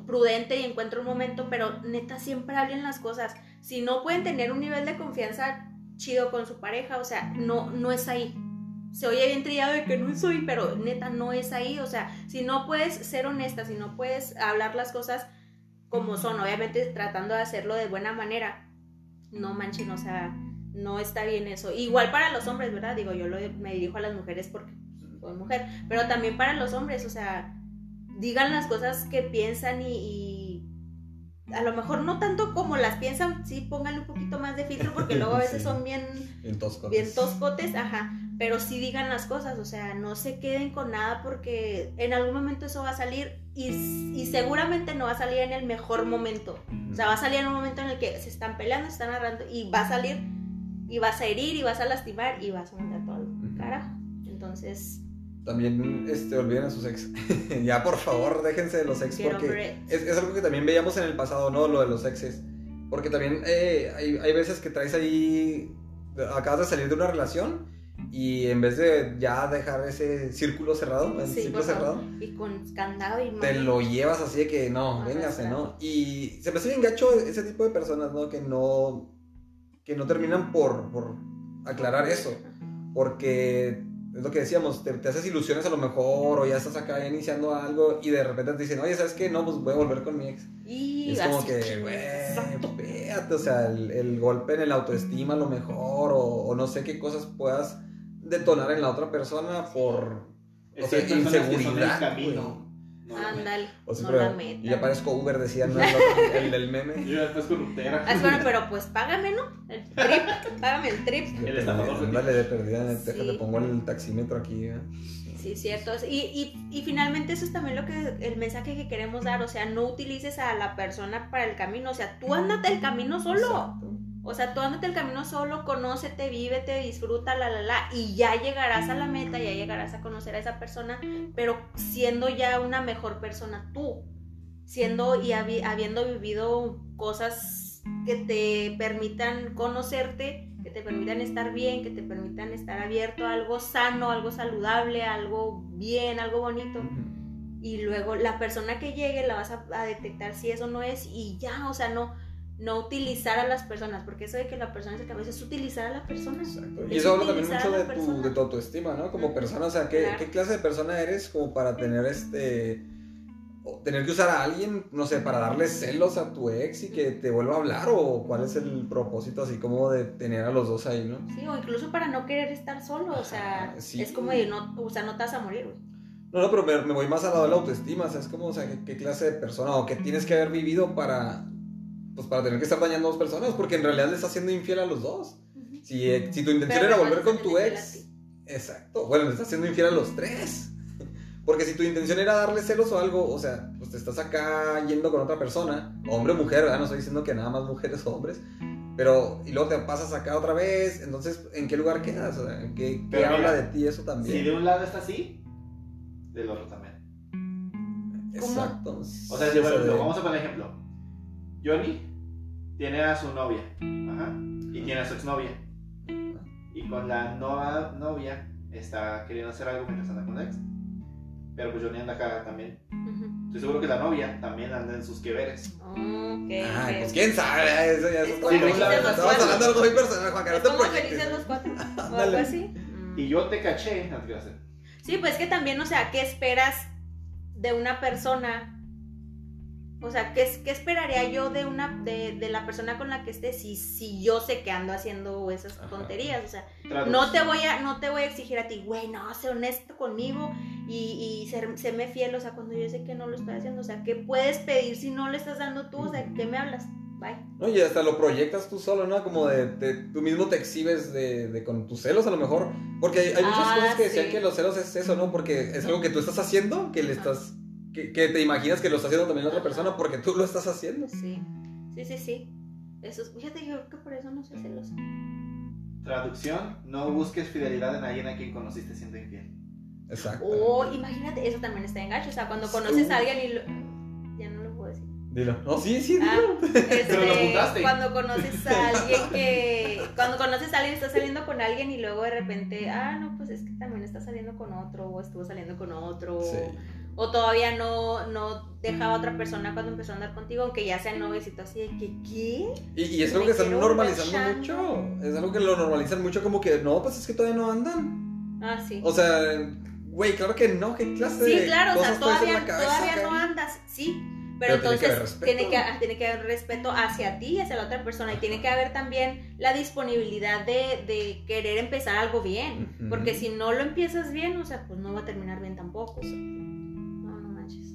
prudente y encuentra un momento, pero neta, siempre hablen las cosas. Si no pueden tener un nivel de confianza chido con su pareja, o sea, no, no es ahí. Se oye bien trillado de que no soy, pero neta no es ahí. O sea, si no puedes ser honesta, si no puedes hablar las cosas como son, obviamente tratando de hacerlo de buena manera, no manchen, o sea, no está bien eso. Igual para los hombres, ¿verdad? Digo, yo lo- me dirijo a las mujeres porque soy mujer, pero también para los hombres, o sea, digan las cosas que piensan y, y a lo mejor no tanto como las piensan, sí pónganle un poquito más de filtro porque luego a veces Sí. son bien Bien tosco. bien toscotes, ajá, pero sí digan las cosas, o sea, no se queden con nada porque en algún momento eso va a salir y, y seguramente no va a salir en el mejor momento. O sea, va a salir en un momento en el que se están peleando, se están agarrando y va a salir y vas a herir y vas a lastimar y vas a mandar todo al carajo. Entonces, También este, olviden a sus ex. ya, por favor, déjense de los ex porque es, es algo que también veíamos en el pasado, ¿no? Lo de los exes. Porque también eh, hay, hay veces que traes ahí, acabas de salir de una relación y en vez de ya dejar ese círculo cerrado, el Sí, círculo cerrado, Y con candado y te lo llevas así de que no, véngase, ¿no? Y se me hace bien gacho ese tipo de personas, ¿no? Que no, que no terminan por, por aclarar eso. Porque es lo que decíamos, te, te haces ilusiones a lo mejor o ya estás acá iniciando algo y de repente te dicen, oye, ¿sabes qué? No, pues voy a volver con mi ex. Y, Y es como que, güey, o sea, el, el golpe en el autoestima a lo mejor, o, o no sé qué cosas puedas detonar en la otra persona por... O sea, personas que son el inseguridad, camino. No, Ándale, O sea, no pero la yo ya parezco Uber, decían, ¿no? El, del meme. Yo ya después corruptera. Ah, bueno, pero pues págame, ¿no? El trip, págame el trip. El estafador Ándale de perdida, Sí. déjate, pongo el taxímetro aquí. ¿eh? Sí, cierto. Y, y, y finalmente eso es también lo que el mensaje que queremos dar, o sea, no utilices a la persona para el camino, o sea, tú ándate el camino solo. Exacto. O sea, tú ándate el camino solo, conócete, vívete, disfruta, la, la, la, y ya llegarás a la meta, ya llegarás a conocer a esa persona, pero siendo ya una mejor persona tú, siendo y habi- habiendo vivido cosas que te permitan conocerte, que te permitan estar bien, que te permitan estar abierto a algo sano, algo saludable, algo bien, algo bonito. Y luego la persona que llegue la vas a, a detectar si eso no es y ya, o sea, no, no utilizar a las personas, porque eso de que la persona se cabeza es utilizar a la persona. Exacto. Y Es eso habla también mucho de tu, de tu autoestima, ¿no? Como persona, o sea, ¿qué, Claro. ¿qué clase de persona eres como para tener este... o tener que usar a alguien, no sé, para darle celos a tu ex y que te vuelva a hablar o cuál es el propósito así como de tener a los dos ahí, ¿no? Sí, o incluso para no querer estar solo, o sea, sí. es como de no, o sea, no te vas a morir, güey. No, no, pero me, me voy más al lado de la autoestima, o sea, es como, o sea, ¿qué, qué clase de persona o qué tienes que haber vivido para, pues, para tener que estar dañando a dos personas, porque en realidad le estás siendo infiel a los dos. Si, eh, si tu intención era volver con tu ex, exacto, bueno, le estás siendo infiel a los tres. Porque si tu intención era darle celos o algo, o sea, pues te estás acá yendo con otra persona, hombre o mujer, ¿verdad? No estoy diciendo que nada más mujeres o hombres, pero, y luego te pasas acá otra vez, entonces, ¿en qué lugar quedas? O sea, ¿qué, habla mira, de ti eso Si también? de un lado está así, del otro también. ¿Cómo? Exacto. O sea, yo, por ejemplo, vamos a poner ejemplo. Johnny tiene a su novia, ajá, y tiene a su exnovia. Y con la nueva novia está queriendo hacer algo mientras anda con la ex. Pero pues Johnny anda acá también. Estoy seguro que la novia también anda en sus que veres. Ok, Ay, pues quién sabe, eso ya es otra cosa. Estamos hablando de algo muy personal, Juan Carlos, Es no te como proyectes. felices los cuatro, o algo así. Y yo te caché, no te. Sí, pues que también, o sea, ¿qué esperas de una persona? O sea, ¿qué, es- qué esperaría yo de una de, de la persona con la que esté si, si yo sé que ando haciendo esas Ajá. tonterías? O sea, no te voy a no te voy a exigir a ti, güey, no, sé honesto conmigo y, y ser, serme fiel, o sea, cuando yo sé que no lo estoy haciendo, o sea, ¿qué puedes pedir si no lo estás dando tú? O sea, ¿qué me hablas? Bye. No, y hasta lo proyectas tú solo, ¿no? Como de, de- tú mismo te exhibes de, de con tus celos a lo mejor. Porque hay, hay muchas Ah, cosas que decían que los celos es eso, ¿no? Porque es algo que tú estás haciendo, que le estás... Que, que te imaginas que lo está haciendo también la otra persona porque tú lo estás haciendo. Sí, sí, sí, sí. Eso es, fíjate, yo creo que por eso no soy celosa. Traducción, no busques fidelidad en alguien a quien conociste siendo infiel. Exacto. O imagínate, eso también está en gacho, o sea, cuando conoces a alguien y lo... Ya no lo puedo decir. Dilo. No, sí, sí, Ah, dilo. este, Pero lo apuntaste. cuando conoces a alguien que cuando conoces a alguien estás saliendo con alguien y luego de repente ah no pues es que también está saliendo con otro o estuvo saliendo con otro Sí. O todavía no no dejaba a otra persona cuando empezó a andar contigo aunque ya y todo así de que qué Y, y es algo que están normalizando mucho. Es algo que lo normalizan mucho como que, no, pues es que todavía no andan. ah sí O sea, güey, claro que no. ¿Qué clase sí de claro o sea cosas traes en todavía cabeza, todavía no andas sí Pero pero, tiene que haber entonces respeto. tiene que, ah, tiene que haber respeto hacia ti y hacia la otra persona y tiene que haber también la disponibilidad de, de querer empezar algo bien. Porque si no lo empiezas bien, o sea, pues no va a terminar bien tampoco. Manches.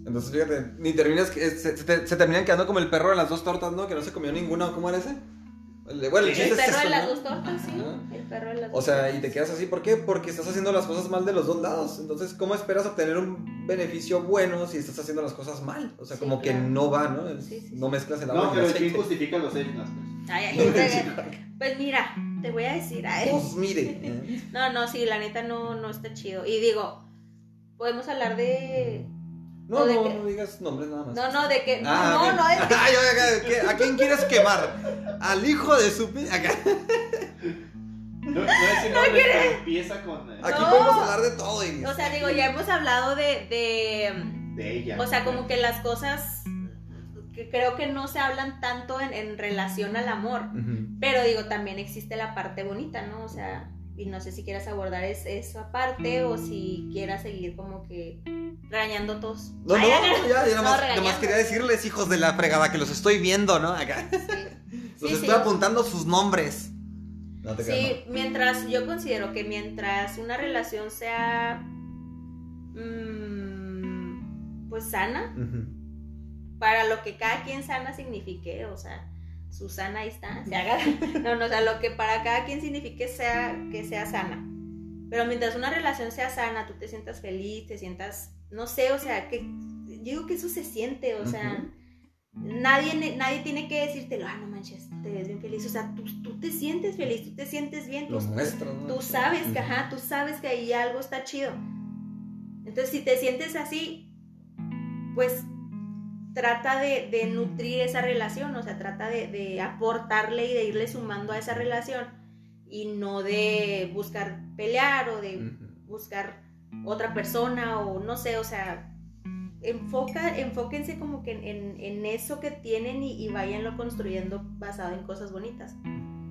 Entonces, fíjate, ni terminas, que- se, se te- se terminan quedando como el perro de las dos tortas, ¿no? Que no se comió ninguna, ¿cómo era ese? El- Bueno, el Sí, chiste El es perro eso, de las ¿no? dos tortas, sí. Ajá. El perro de las O dos sea, tortas. y te quedas así, ¿por qué? Porque estás haciendo las cosas mal de los dos lados. Entonces, ¿cómo esperas obtener un beneficio bueno si estás haciendo las cosas mal? O sea, Sí, como que no va, ¿no? Sí, sí, sí. No mezclas el agua No, pero el justifica los hechos. Pues. Ay, ay, ay, pues mira, te voy a decir. ay. Pues mire. ¿eh? No, no, sí, la neta no, no está chido. Y digo, podemos hablar de. No, ¿O de no, no digas nombres nada más. No, no, de que. No, Ah, no, no, que. Ay, ay, ay, ¿qué? ¿A quién quieres quemar? ¿Al hijo de su... pi- Acá. No, no es no, pero empieza con. eh, Aquí No. podemos hablar de todo. y- O sea, digo, ya hemos hablado de. de de ella. O sea, como que las cosas que creo que no se hablan tanto en, en relación al amor. Pero digo, también existe la parte bonita, ¿no? O sea, y no sé si quieras abordar es, esa parte o si quieras seguir como que regañando todos. No, no, Ay, no, ya, ya no, nomás, nomás quería decirles, hijos de la fregada, que los estoy viendo, ¿no? Acá. Sí, Los Sí, estoy sí. apuntando sus nombres. No te creas, Sí, mientras yo considero que mientras una relación sea mm, pues sana, para lo que cada quien sana signifique, o sea, Susana ahí está, se haga, no, no, o sea, lo que para cada quien signifique sea que sea sana. Pero mientras una relación sea sana, tú te sientas feliz, te sientas, no sé, o sea, que yo digo que eso se siente, o sea, nadie, nadie tiene que decírtelo, ah, no manches, te ves bien feliz, o sea, tú, tú te sientes feliz, tú te sientes bien, tú, muestras, ¿no? tú sabes que, ajá, tú sabes que ahí algo está chido. Entonces, si te sientes así, pues trata de, de nutrir esa relación, o sea, trata de, de aportarle y de irle sumando a esa relación y no de buscar pelear o de buscar otra persona o no sé, o sea, enfoca, enfóquense como que en, en- en eso que tienen y, y váyanlo construyendo basado en cosas bonitas,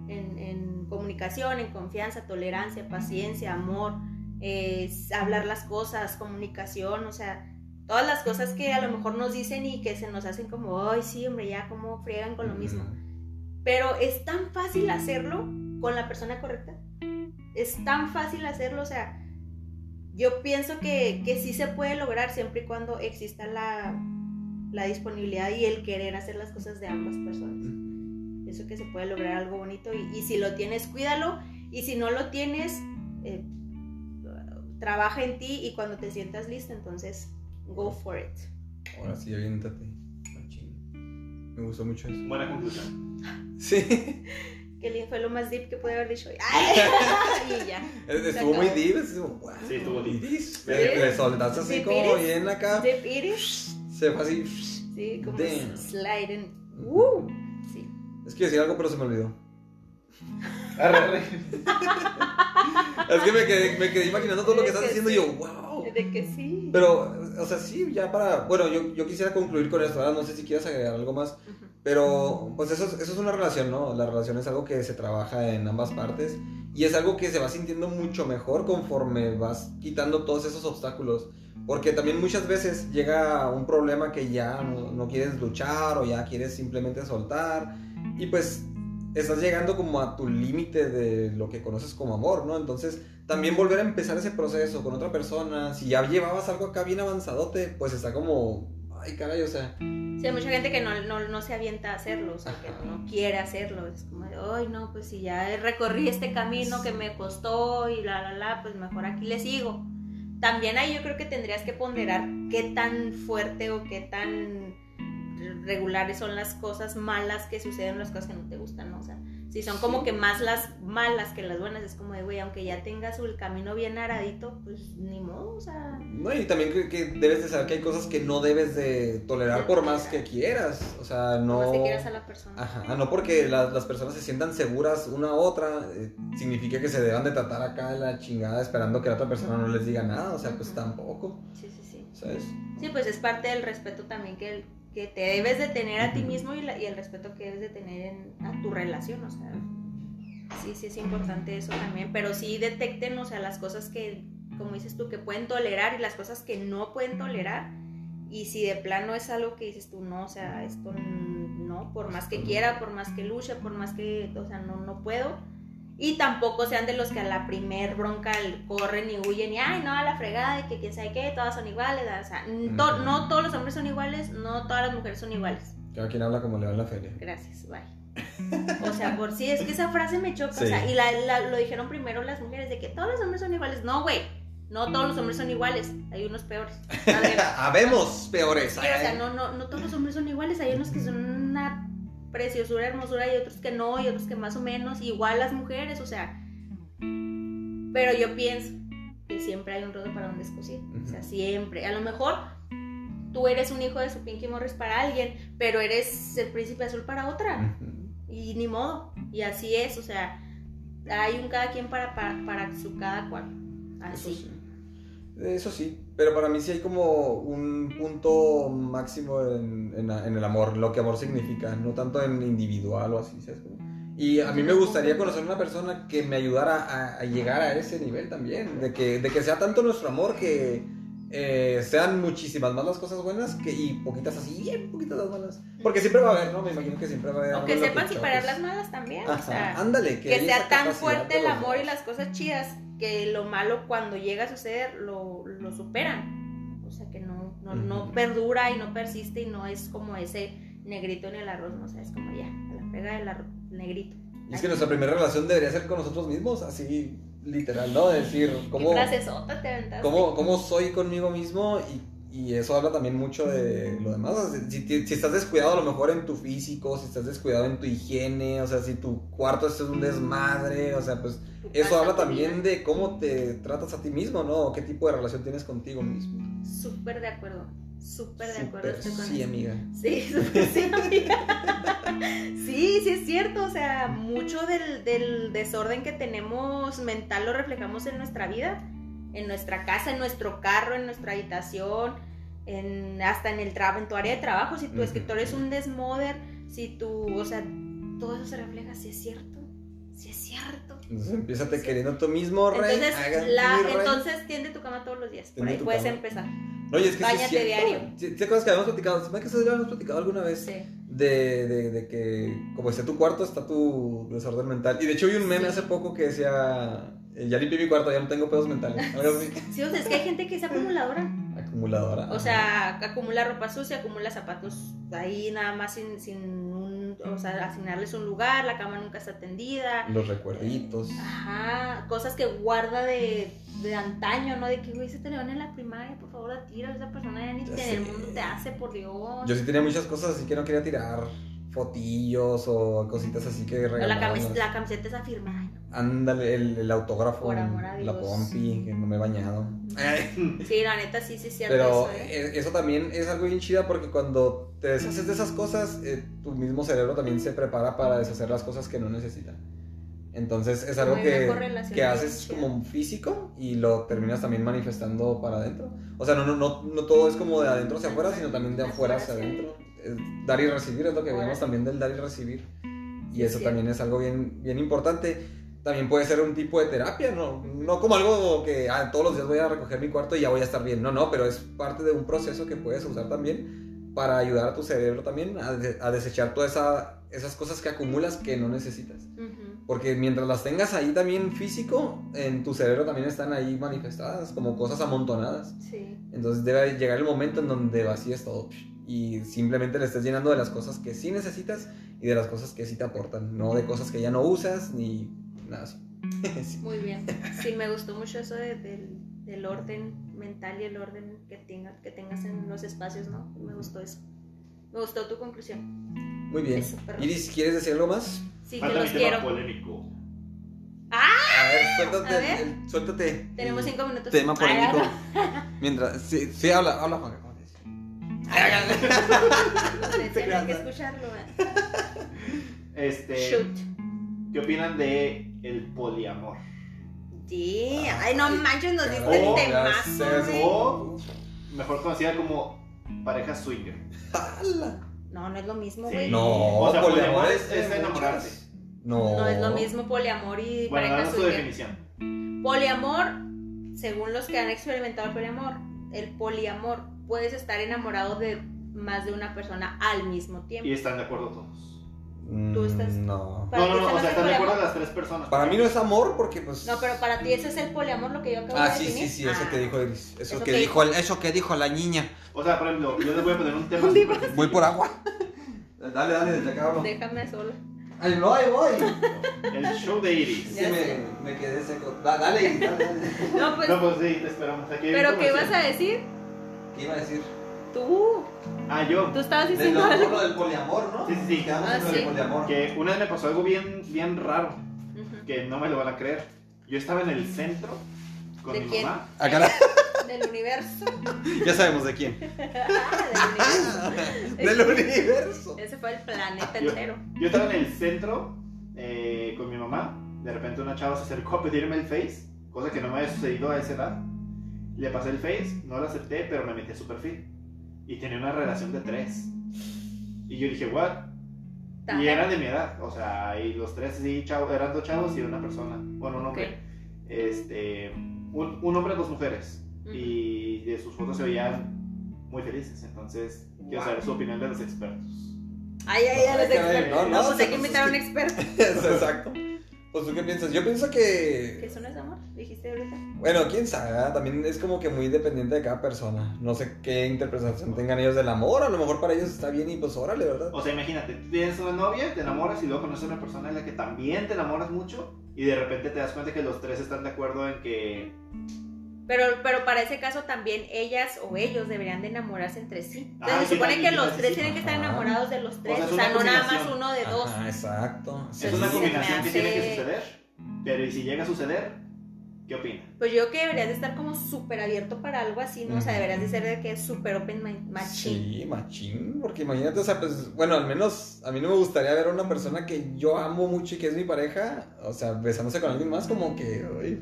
en, en comunicación, en confianza, tolerancia, paciencia, amor, eh, hablar las cosas, comunicación, o sea, todas las cosas que a lo mejor nos dicen y que se nos hacen como, ay, sí, hombre, ya como friegan con lo mismo. Pero es tan fácil hacerlo con la persona correcta. Es tan fácil hacerlo, o sea, yo pienso que, que sí se puede lograr siempre y cuando exista la, la disponibilidad y el querer hacer las cosas de ambas personas. Pienso que se puede lograr algo bonito y, y si lo tienes, cuídalo. Y si no lo tienes, eh, trabaja en ti y cuando te sientas listo, entonces go for it. Ahora sí, aviéntate. Machín. Me gustó mucho eso. Buena conclusión. Sí. Que fue lo más deep que pude haber dicho. ¡Ay! y ya. Estuvo muy deep. estuvo, wow. Sí, estuvo deep. Le, le soltaste así Deep como Iris. bien acá. Deep Iris. Se fue así. Sí, como Damn. sliding. ¡Uh! Sí. Es que iba a decir algo, pero se me olvidó. Arre, arre. Es que me quedé, me quedé imaginando todo lo que Es estás diciendo y yo, wow. De que sí. Pero, o sea, sí, ya para. Bueno, yo, yo quisiera concluir con esto, ¿verdad? No sé si quieres agregar algo más. Ujú. Pero, pues eso, es- eso es una relación, ¿no? La relación es algo que se trabaja en ambas partes. Y es algo que se va sintiendo mucho mejor conforme vas quitando todos esos obstáculos. Porque también muchas veces llega un problema que ya no, no quieres luchar o ya quieres simplemente soltar. Y pues estás llegando como a tu límite de lo que conoces como amor, ¿no? Entonces, también volver a empezar ese proceso con otra persona, si ya llevabas algo acá bien avanzadote, pues está como, ay caray, o sea... Sí, hay mucha gente que no, no, no se avienta a hacerlo, o sea, que no quiere hacerlo. Es como de, ay, no, pues si ya recorrí este camino que me costó y la, la, la, pues mejor aquí le sigo. También ahí yo creo que tendrías que ponderar qué tan fuerte o qué tan regulares son las cosas malas que suceden, las cosas que no te gustan, ¿no? Si son como que más las malas que las buenas, es como de, güey, aunque ya tengas el camino bien aradito, pues ni modo, o sea... No, y también que, que debes de saber que hay cosas que no debes de tolerar por más que quieras, o sea, no... No más que quieras a la persona. Ajá, no porque la- las personas se sientan seguras una a otra, eh, significa que se deban de tratar acá de la chingada esperando que la otra persona no les diga nada, o sea, pues tampoco, Sí, sí, sí. ¿sabes? Sí, pues es parte del respeto también que, el- que te debes de tener a ti mismo y, la- y el respeto que debes de tener en, a tu relación, o sea, sí, sí es importante eso también, pero sí detecten, o sea, las cosas que, como dices tú, que pueden tolerar y las cosas que no pueden tolerar, y si de plano es algo que dices tú, no, o sea, esto no, por más que quiera, por más que luche, por más que, o sea, no, no puedo. Y tampoco sean de los que a la primer bronca corren y huyen y, ay, no, a la fregada, y que quién sabe qué, todas son iguales. O sea, to- no todos los hombres son iguales, no todas las mujeres son iguales. Cada quien habla como le va en la feria. Gracias, bye. O sea, por sí, es que esa frase me choca. Sí. O sea, y la, la- lo dijeron primero las mujeres, de que todos los hombres son iguales. No, güey, no todos los hombres son iguales, hay unos peores. Habemos peores. Sí, o sea, no, no, no todos los hombres son iguales, hay unos que son una preciosura, hermosura y otros que no, y otros que más o menos, igual las mujeres, o sea. Pero yo pienso que siempre hay un rodo para un descosido, o sea, siempre. A lo mejor tú eres un hijo de su Pinky Morris para alguien, pero eres el príncipe azul para otra, y ni modo, y así es, o sea, hay un cada quien para, para, para su cada cual, Eso así. sí. Eso sí, pero para mí sí hay como un punto máximo en, en, en el amor, lo que amor significa, no tanto en individual o así, ¿sabes? Y a mí me gustaría conocer una persona que me ayudara a, a llegar a ese nivel también, de que, de que sea tanto nuestro amor que eh, sean muchísimas más las cosas buenas que, y poquitas así, bien poquitas las malas. Porque siempre va a haber, ¿no? Me imagino que siempre va a haber. O que sepan separar las malas también, o Ajá, sea. ándale, que haya sea tan fuerte el amor y las cosas chidas que lo malo cuando llega a suceder lo, lo superan. O sea, que no, no, no perdura y no persiste y no es como ese negrito en el arroz, no o sea, es como ya, a la pega del arroz, negrito. Y es que nuestra primera relación debería ser con nosotros mismos, así literal, ¿no? De decir, ¿cómo, ¿Qué te aventaste? cómo, cómo soy conmigo mismo? Y, y eso habla también mucho de lo demás. O sea, si, estás descuidado a lo mejor en tu físico, si estás descuidado en tu higiene, o sea, si tu cuarto es un desmadre, o sea, pues eso habla también de cómo te tratas a ti mismo, ¿no? O qué tipo de relación tienes contigo mismo. Súper de acuerdo, súper de acuerdo Súper, estoy con sí, eso. amiga. Sí, sí, amiga. Sí, sí es cierto. O sea, mucho del, del desorden que tenemos mental lo reflejamos en nuestra vida, en nuestra casa, en nuestro carro, en nuestra habitación, en, hasta en el trabajo, en tu área de trabajo. Si tu Ujú. escritorio es un desmoder, si tu, o sea, todo eso se refleja, si es cierto, si es cierto. Entonces empiezate queriendo tú mismo, rey. Entonces, la, rey. entonces tiende tu cama todos los días. Por Tiende ahí tu puedes cama. empezar. Oye, es que sí es Báñate diario. ¿Sí, ¿Te acuerdas que habíamos platicado? ¿Se me hace que eso habíamos platicado alguna vez? Sí. de, de, de que como esté tu cuarto, está tu desorden mental. Y de hecho vi un meme hace poco que decía, ya limpié mi cuarto, ya no tengo pedos mentales. Ahora sí. O sea, es que hay gente que es acumuladora. Acumuladora. O sea, acumula ropa sucia, acumula zapatos ahí nada más sin, sin un, o sea, asignarles un lugar, la cama nunca está tendida. Los recuerditos. Ajá, cosas que guarda de, de antaño, ¿no? De que, güey, se te levan en la primaria, por favor, tira esa persona ya ni en el mundo te hace, por Dios. Yo sí tenía muchas cosas así que no quería tirar. Fotillos o cositas así que O la, regalaban. camis- la camiseta esa firma. Ándale, el, el autógrafo. Por amor a La Dios. pompi, que no me he bañado. Sí, la neta, sí, sí cierto Pero eso, ¿eh? eh, eso también es algo bien chida porque cuando te deshaces de esas cosas, eh, tu mismo cerebro también se prepara para deshacer las cosas que no necesita. Entonces es algo que, que haces como físico y lo terminas también manifestando para adentro. O sea, no, no, no, no todo es como de adentro hacia afuera, sino también de afuera hacia adentro. Dar y recibir es lo que veíamos también del dar y recibir. Y Sí, eso sí. también es algo bien, bien importante. También puede ser un tipo de terapia, no, no como algo que ah, todos los días voy a recoger mi cuarto y ya voy a estar bien. No, no, pero es parte de un proceso que puedes usar también para ayudar a tu cerebro también a, de- a desechar todas esa- esas cosas que acumulas que no necesitas. Porque mientras las tengas ahí también físico, en tu cerebro también están ahí manifestadas como cosas amontonadas. Sí. Entonces debe llegar el momento en donde vacíes todo y simplemente le estés llenando de las cosas que sí necesitas y de las cosas que sí te aportan, no de cosas que ya no usas ni nada así. Sí. Muy bien. Sí, me gustó mucho eso de- del, del orden mental y el orden que, tenga, que tengas en los espacios, ¿no? Me gustó eso. Me gustó tu conclusión. Muy bien. Eso. Iris, ¿quieres decir algo más? Sí, que los quiero. polémico. A ver, suéltate. A ver. el- suéltate. Tenemos cinco minutos. Tema polémico. ah, Mientras. Sí, sí, habla, habla, Juan. Tienes que escucharlo. ¿eh? Este, Shoot. ¿Qué opinan de el poliamor? Sí. Ay, no manches, nos diste el temazo. mejor conocida como pareja swinger. ¡Hala! No, no es lo mismo, Sí. güey. No, O sea, poliamor poliamor es, enamorarse. No. No es lo mismo poliamor y Bueno, pareja damos su swinger. definición. Poliamor, según los que han experimentado el poliamor, el poliamor puedes estar enamorado de más de una persona al mismo tiempo. Y están de acuerdo todos. Tú estás- Mm, No. Para No, no, no, o sea, están de acuerdo las tres personas. Para mí no es amor porque pues. No, pero para ti ese es el poliamor lo que yo acabo Ah, de sí, definir. sí, sí, eso Ah. que dijo Iris. Eso, Eso que, que dijo, el- eso que dijo la niña. O sea, por ejemplo, yo les voy a poner un tema sencillo. Voy por agua. Dale, dale, desde acá hablo. Déjame sola. Ay, no, ahí voy. El show de Iris. Ya sé. me, me quedé seco. Da- dale, Iris, dale, dale. No, pues, No, pues sí, te esperamos. Aquí pero ¿qué ibas a decir? ¿Qué iba a decir? Tú. Ah, yo. Tú estabas De diciendo lo, algo. lo del poliamor, ¿no? Sí, sí, sí. Ah, sí. del poliamor. Que una vez me pasó algo bien, bien raro. Ujú. Que no me lo van a creer. Yo estaba en el centro con ¿De mi quién? mamá. Acá la- Del universo. ya sabemos de quién. Ah, del Del universo. universo. Ese fue el planeta Yo- entero. Yo estaba en el centro eh, con mi mamá. De repente una chava se acercó a pedirme el face, cosa que no me había sucedido a esa edad. Le pasé el face, no lo acepté, pero me metí a su perfil. Y tenía una relación de tres. Y yo dije, what? Y eran de mi edad, o sea, y los tres sí, chavo, eran dos chavos y una persona, bueno, un hombre. Este, un, un hombre, dos mujeres. Y de sus fotos se veían muy felices, entonces quiero saber su opinión de los expertos. Ay, ay, ay, los expertos. no, No, no, pues hay que invitar a un experto. Exacto. Pues tú qué piensas? Yo pienso ¿Que que. eso no es amor? Dijiste ahorita. Bueno, quién sabe, ¿verdad? también es como que muy dependiente de cada persona. No sé qué interpretación tengan ellos del amor. A lo mejor para ellos está bien y pues órale, ¿verdad? O sea, imagínate, tú tienes una novia, te enamoras y luego conoces a una persona en la que también te enamoras mucho y de repente te das cuenta que los tres están de acuerdo en que... Pero, pero para ese caso también ellas o ellos deberían de enamorarse entre sí. Entonces, Ah, se sí, supone que los tres tienen que estar enamorados de los tres. sea, O es sea, una no nada más uno de dos. Ajá, exacto. Es Sí, una se combinación que tiene que suceder, pero ¿y si llega a suceder? ¿Qué opina? Pues yo creo que deberías de estar como súper abierto para algo así, ¿no? O sea, deberías de ser de que es súper open ma- machine. Sí, machín, porque imagínate, o sea, pues, bueno, al menos a mí no me gustaría ver a una persona que yo amo mucho y que es mi pareja, o sea, besándose con alguien más, como que, uy.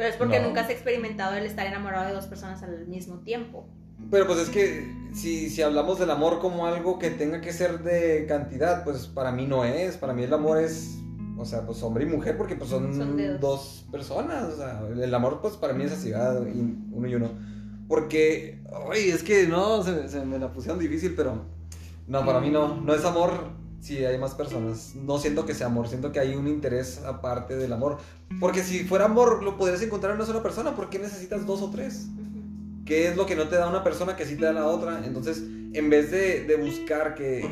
Pero es porque No. nunca has experimentado el estar enamorado de dos personas al mismo tiempo. Pero pues es que si, si hablamos del amor como algo que tenga que ser de cantidad, pues para mí no es, para mí el amor es, o sea, pues hombre y mujer, porque pues son, dos. personas, o sea, el amor pues para mí es así, uno y uno. Porque, oye, es que no, se, se me la pusieron difícil, pero no, para mí no, no es amor si hay más personas. No siento que sea amor, siento que hay un interés aparte del amor. Porque si fuera amor, lo podrías encontrar en una sola persona, ¿por qué necesitas dos o tres? ¿Qué es lo que no te da una persona que sí te da la otra? Entonces, en vez de, de buscar que,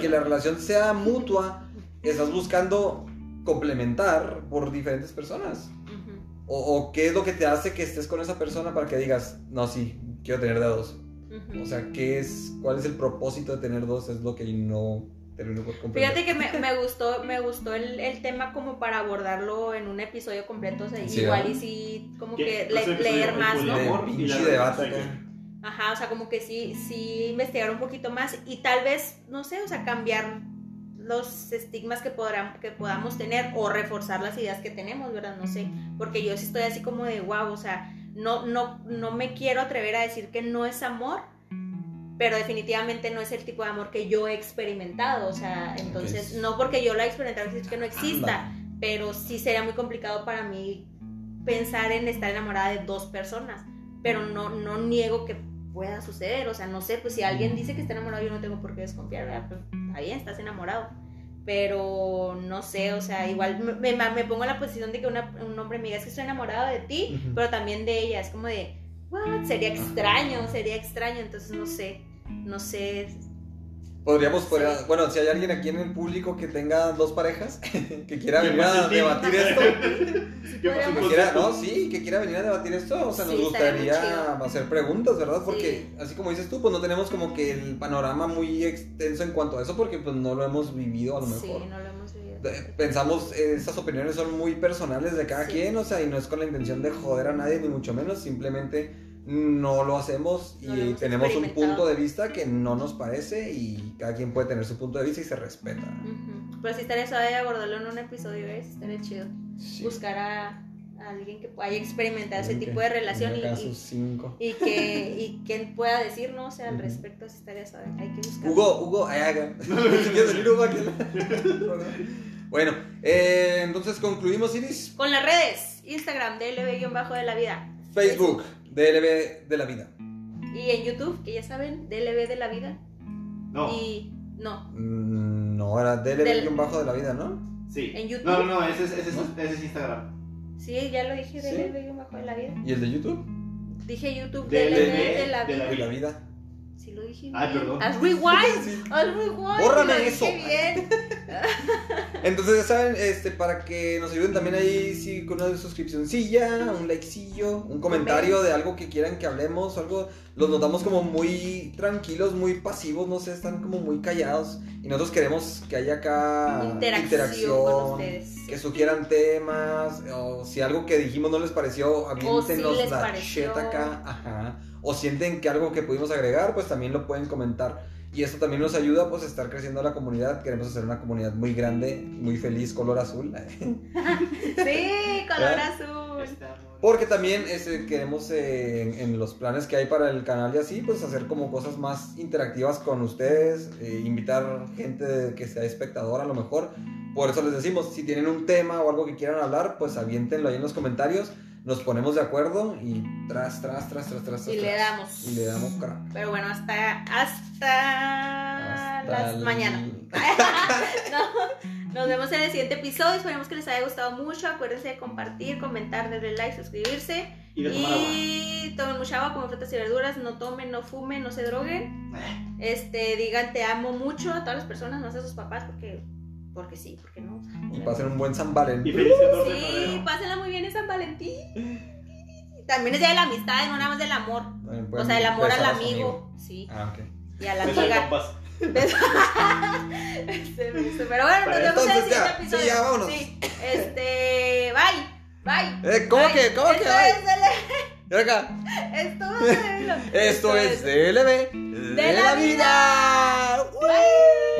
que la relación sea mutua, estás buscando complementar por diferentes personas. O, o qué es lo que te hace que estés con esa persona para que digas, no, sí, quiero tener de dos. Ujú. O sea, ¿qué es, ¿cuál es el propósito de tener dos? Es lo que no termino por comprender. Fíjate que me, me gustó, me gustó el, el tema como para abordarlo en un episodio completo, o sea, Sí, igual ¿verdad? y sí, como ¿Qué? que le- leer más, ¿no? y la pinche debate. Ajá, o sea, como que sí, sí investigar un poquito más y tal vez, no sé, o sea, cambiar los estigmas que, podrán, que podamos tener o reforzar las ideas que tenemos, ¿verdad? No sé, porque yo sí estoy así como de wow, o sea, no, no, no me quiero atrever a decir que no es amor, pero definitivamente no es el tipo de amor que yo he experimentado, o sea, entonces, no porque yo lo he experimentado decir que no exista, pero sí sería muy complicado para mí pensar en estar enamorada de dos personas, pero no, no niego que pueda suceder. O sea, no sé, pues si alguien dice que está enamorado, yo no tengo por qué desconfiar, ¿verdad? Pues está bien, estás enamorado. Pero no sé, o sea, igual me, me- me pongo en la posición de que una- un hombre me diga, es que estoy enamorado de ti, pero también de ella. Es como de, what? Sería extraño, sería extraño. Entonces no sé, no sé. Podríamos, podría- Sí. bueno, si hay alguien aquí en el público que tenga dos parejas, que quiera venir a debatir esto, ¿Qué pasó podríamos- que quiera, no, sí, que quiera venir a debatir esto, o sea, nos Sí, gustaría hacer preguntas, ¿verdad? Porque, Sí. así como dices tú, pues no tenemos como que el panorama muy extenso en cuanto a eso, porque pues no lo hemos vivido a lo Sí, mejor. no lo hemos vivido. Eh, Pensamos, eh, esas opiniones son muy personales de cada Sí. quien, o sea, y no es con la intención de joder a nadie, ni mucho menos, simplemente no lo hacemos y No lo tenemos un punto de vista que no nos parece y cada quien puede tener su punto de vista y se respeta. Ujú. Pero sí estaría suave abordarlo en un episodio, ¿ves? Estaría chido. Sí. Buscar a, a alguien que haya experimentado ese tipo de relación y, y- y que, y que pueda decir, no sé, al respecto, sí estaría suave. Hay que buscar. Hugo, Hugo, quieres venir, Hugo, Bueno, eh, entonces concluimos, Iris. Con las redes, Instagram, DLB-bajo de la vida. Facebook, DLB de la vida. Y en YouTube, que ya saben, DLB de la vida. No, Y no, Mm, No, era DLB Del- bajo de la vida, ¿no? sí. en YouTube. No, no, no, ese es, ese es, ese es Instagram. sí, ya lo dije, ¿Sí? DLB-bajo de la vida. ¿Y el de YouTube? Dije YouTube, DLB DLB de la de la vida. De la vida. Lo dije Ay, bien. perdón. Haz rewind. Sí. Haz rewind. Bórrame eso. bien. Entonces, ya saben, este, para que nos ayuden también ahí, sí, con una suscripcióncilla, un likecillo, un comentario de algo que quieran que hablemos, algo, los notamos como muy tranquilos, muy pasivos, no sé, están como muy callados. Y nosotros queremos que haya acá Interacción con ustedes. que sugieran temas, o si algo que dijimos no les pareció, aviéntenos les la pareció. shit acá, ajá. O sienten que algo que pudimos agregar, pues también lo pueden comentar. Y esto también nos ayuda pues a estar creciendo la comunidad. Queremos hacer una comunidad muy grande, muy feliz, color azul. Sí, color ¿Verdad? azul. Porque también este, queremos eh, en, en los planes que hay para el canal y así, pues hacer como cosas más interactivas con ustedes, eh, invitar gente que sea espectadora a lo mejor. Por eso les decimos, si tienen un tema o algo que quieran hablar, pues aviéntenlo ahí en los comentarios. Nos ponemos de acuerdo y tras, tras, tras, tras, tras. Y tras, le damos. Y le damos crack. Pero bueno, hasta, hasta, Hasta las el- mañana. No, nos vemos en el siguiente episodio. Esperemos que les haya gustado mucho. Acuérdense de compartir, comentar, darle like, suscribirse. Y de tomar agua. Y tomen mucha agua, comen frutas y verduras. No tomen, no fumen, no se droguen. Eh, Este, digan te amo mucho a todas las personas, no a sus papás, porque, porque sí, porque no. Y pasen un buen San Y Valentín. feliz 14 de Sí, pásenla muy bien en San Valentín. También es día de la amistad, no nada más del amor. O sea, el amor al amigo. Sí. Ah, ok. Y a la amiga. Este. Pero bueno, nos vemos en el siguiente episodio. sí, ya, vámonos. Sí. Este, bye. Bye. Eh, ¿Cómo Bye. que? ¿Cómo que? Esto Bye. es Y acá. el- Esto es el- Esto es DLB de la vida. vida. Bye.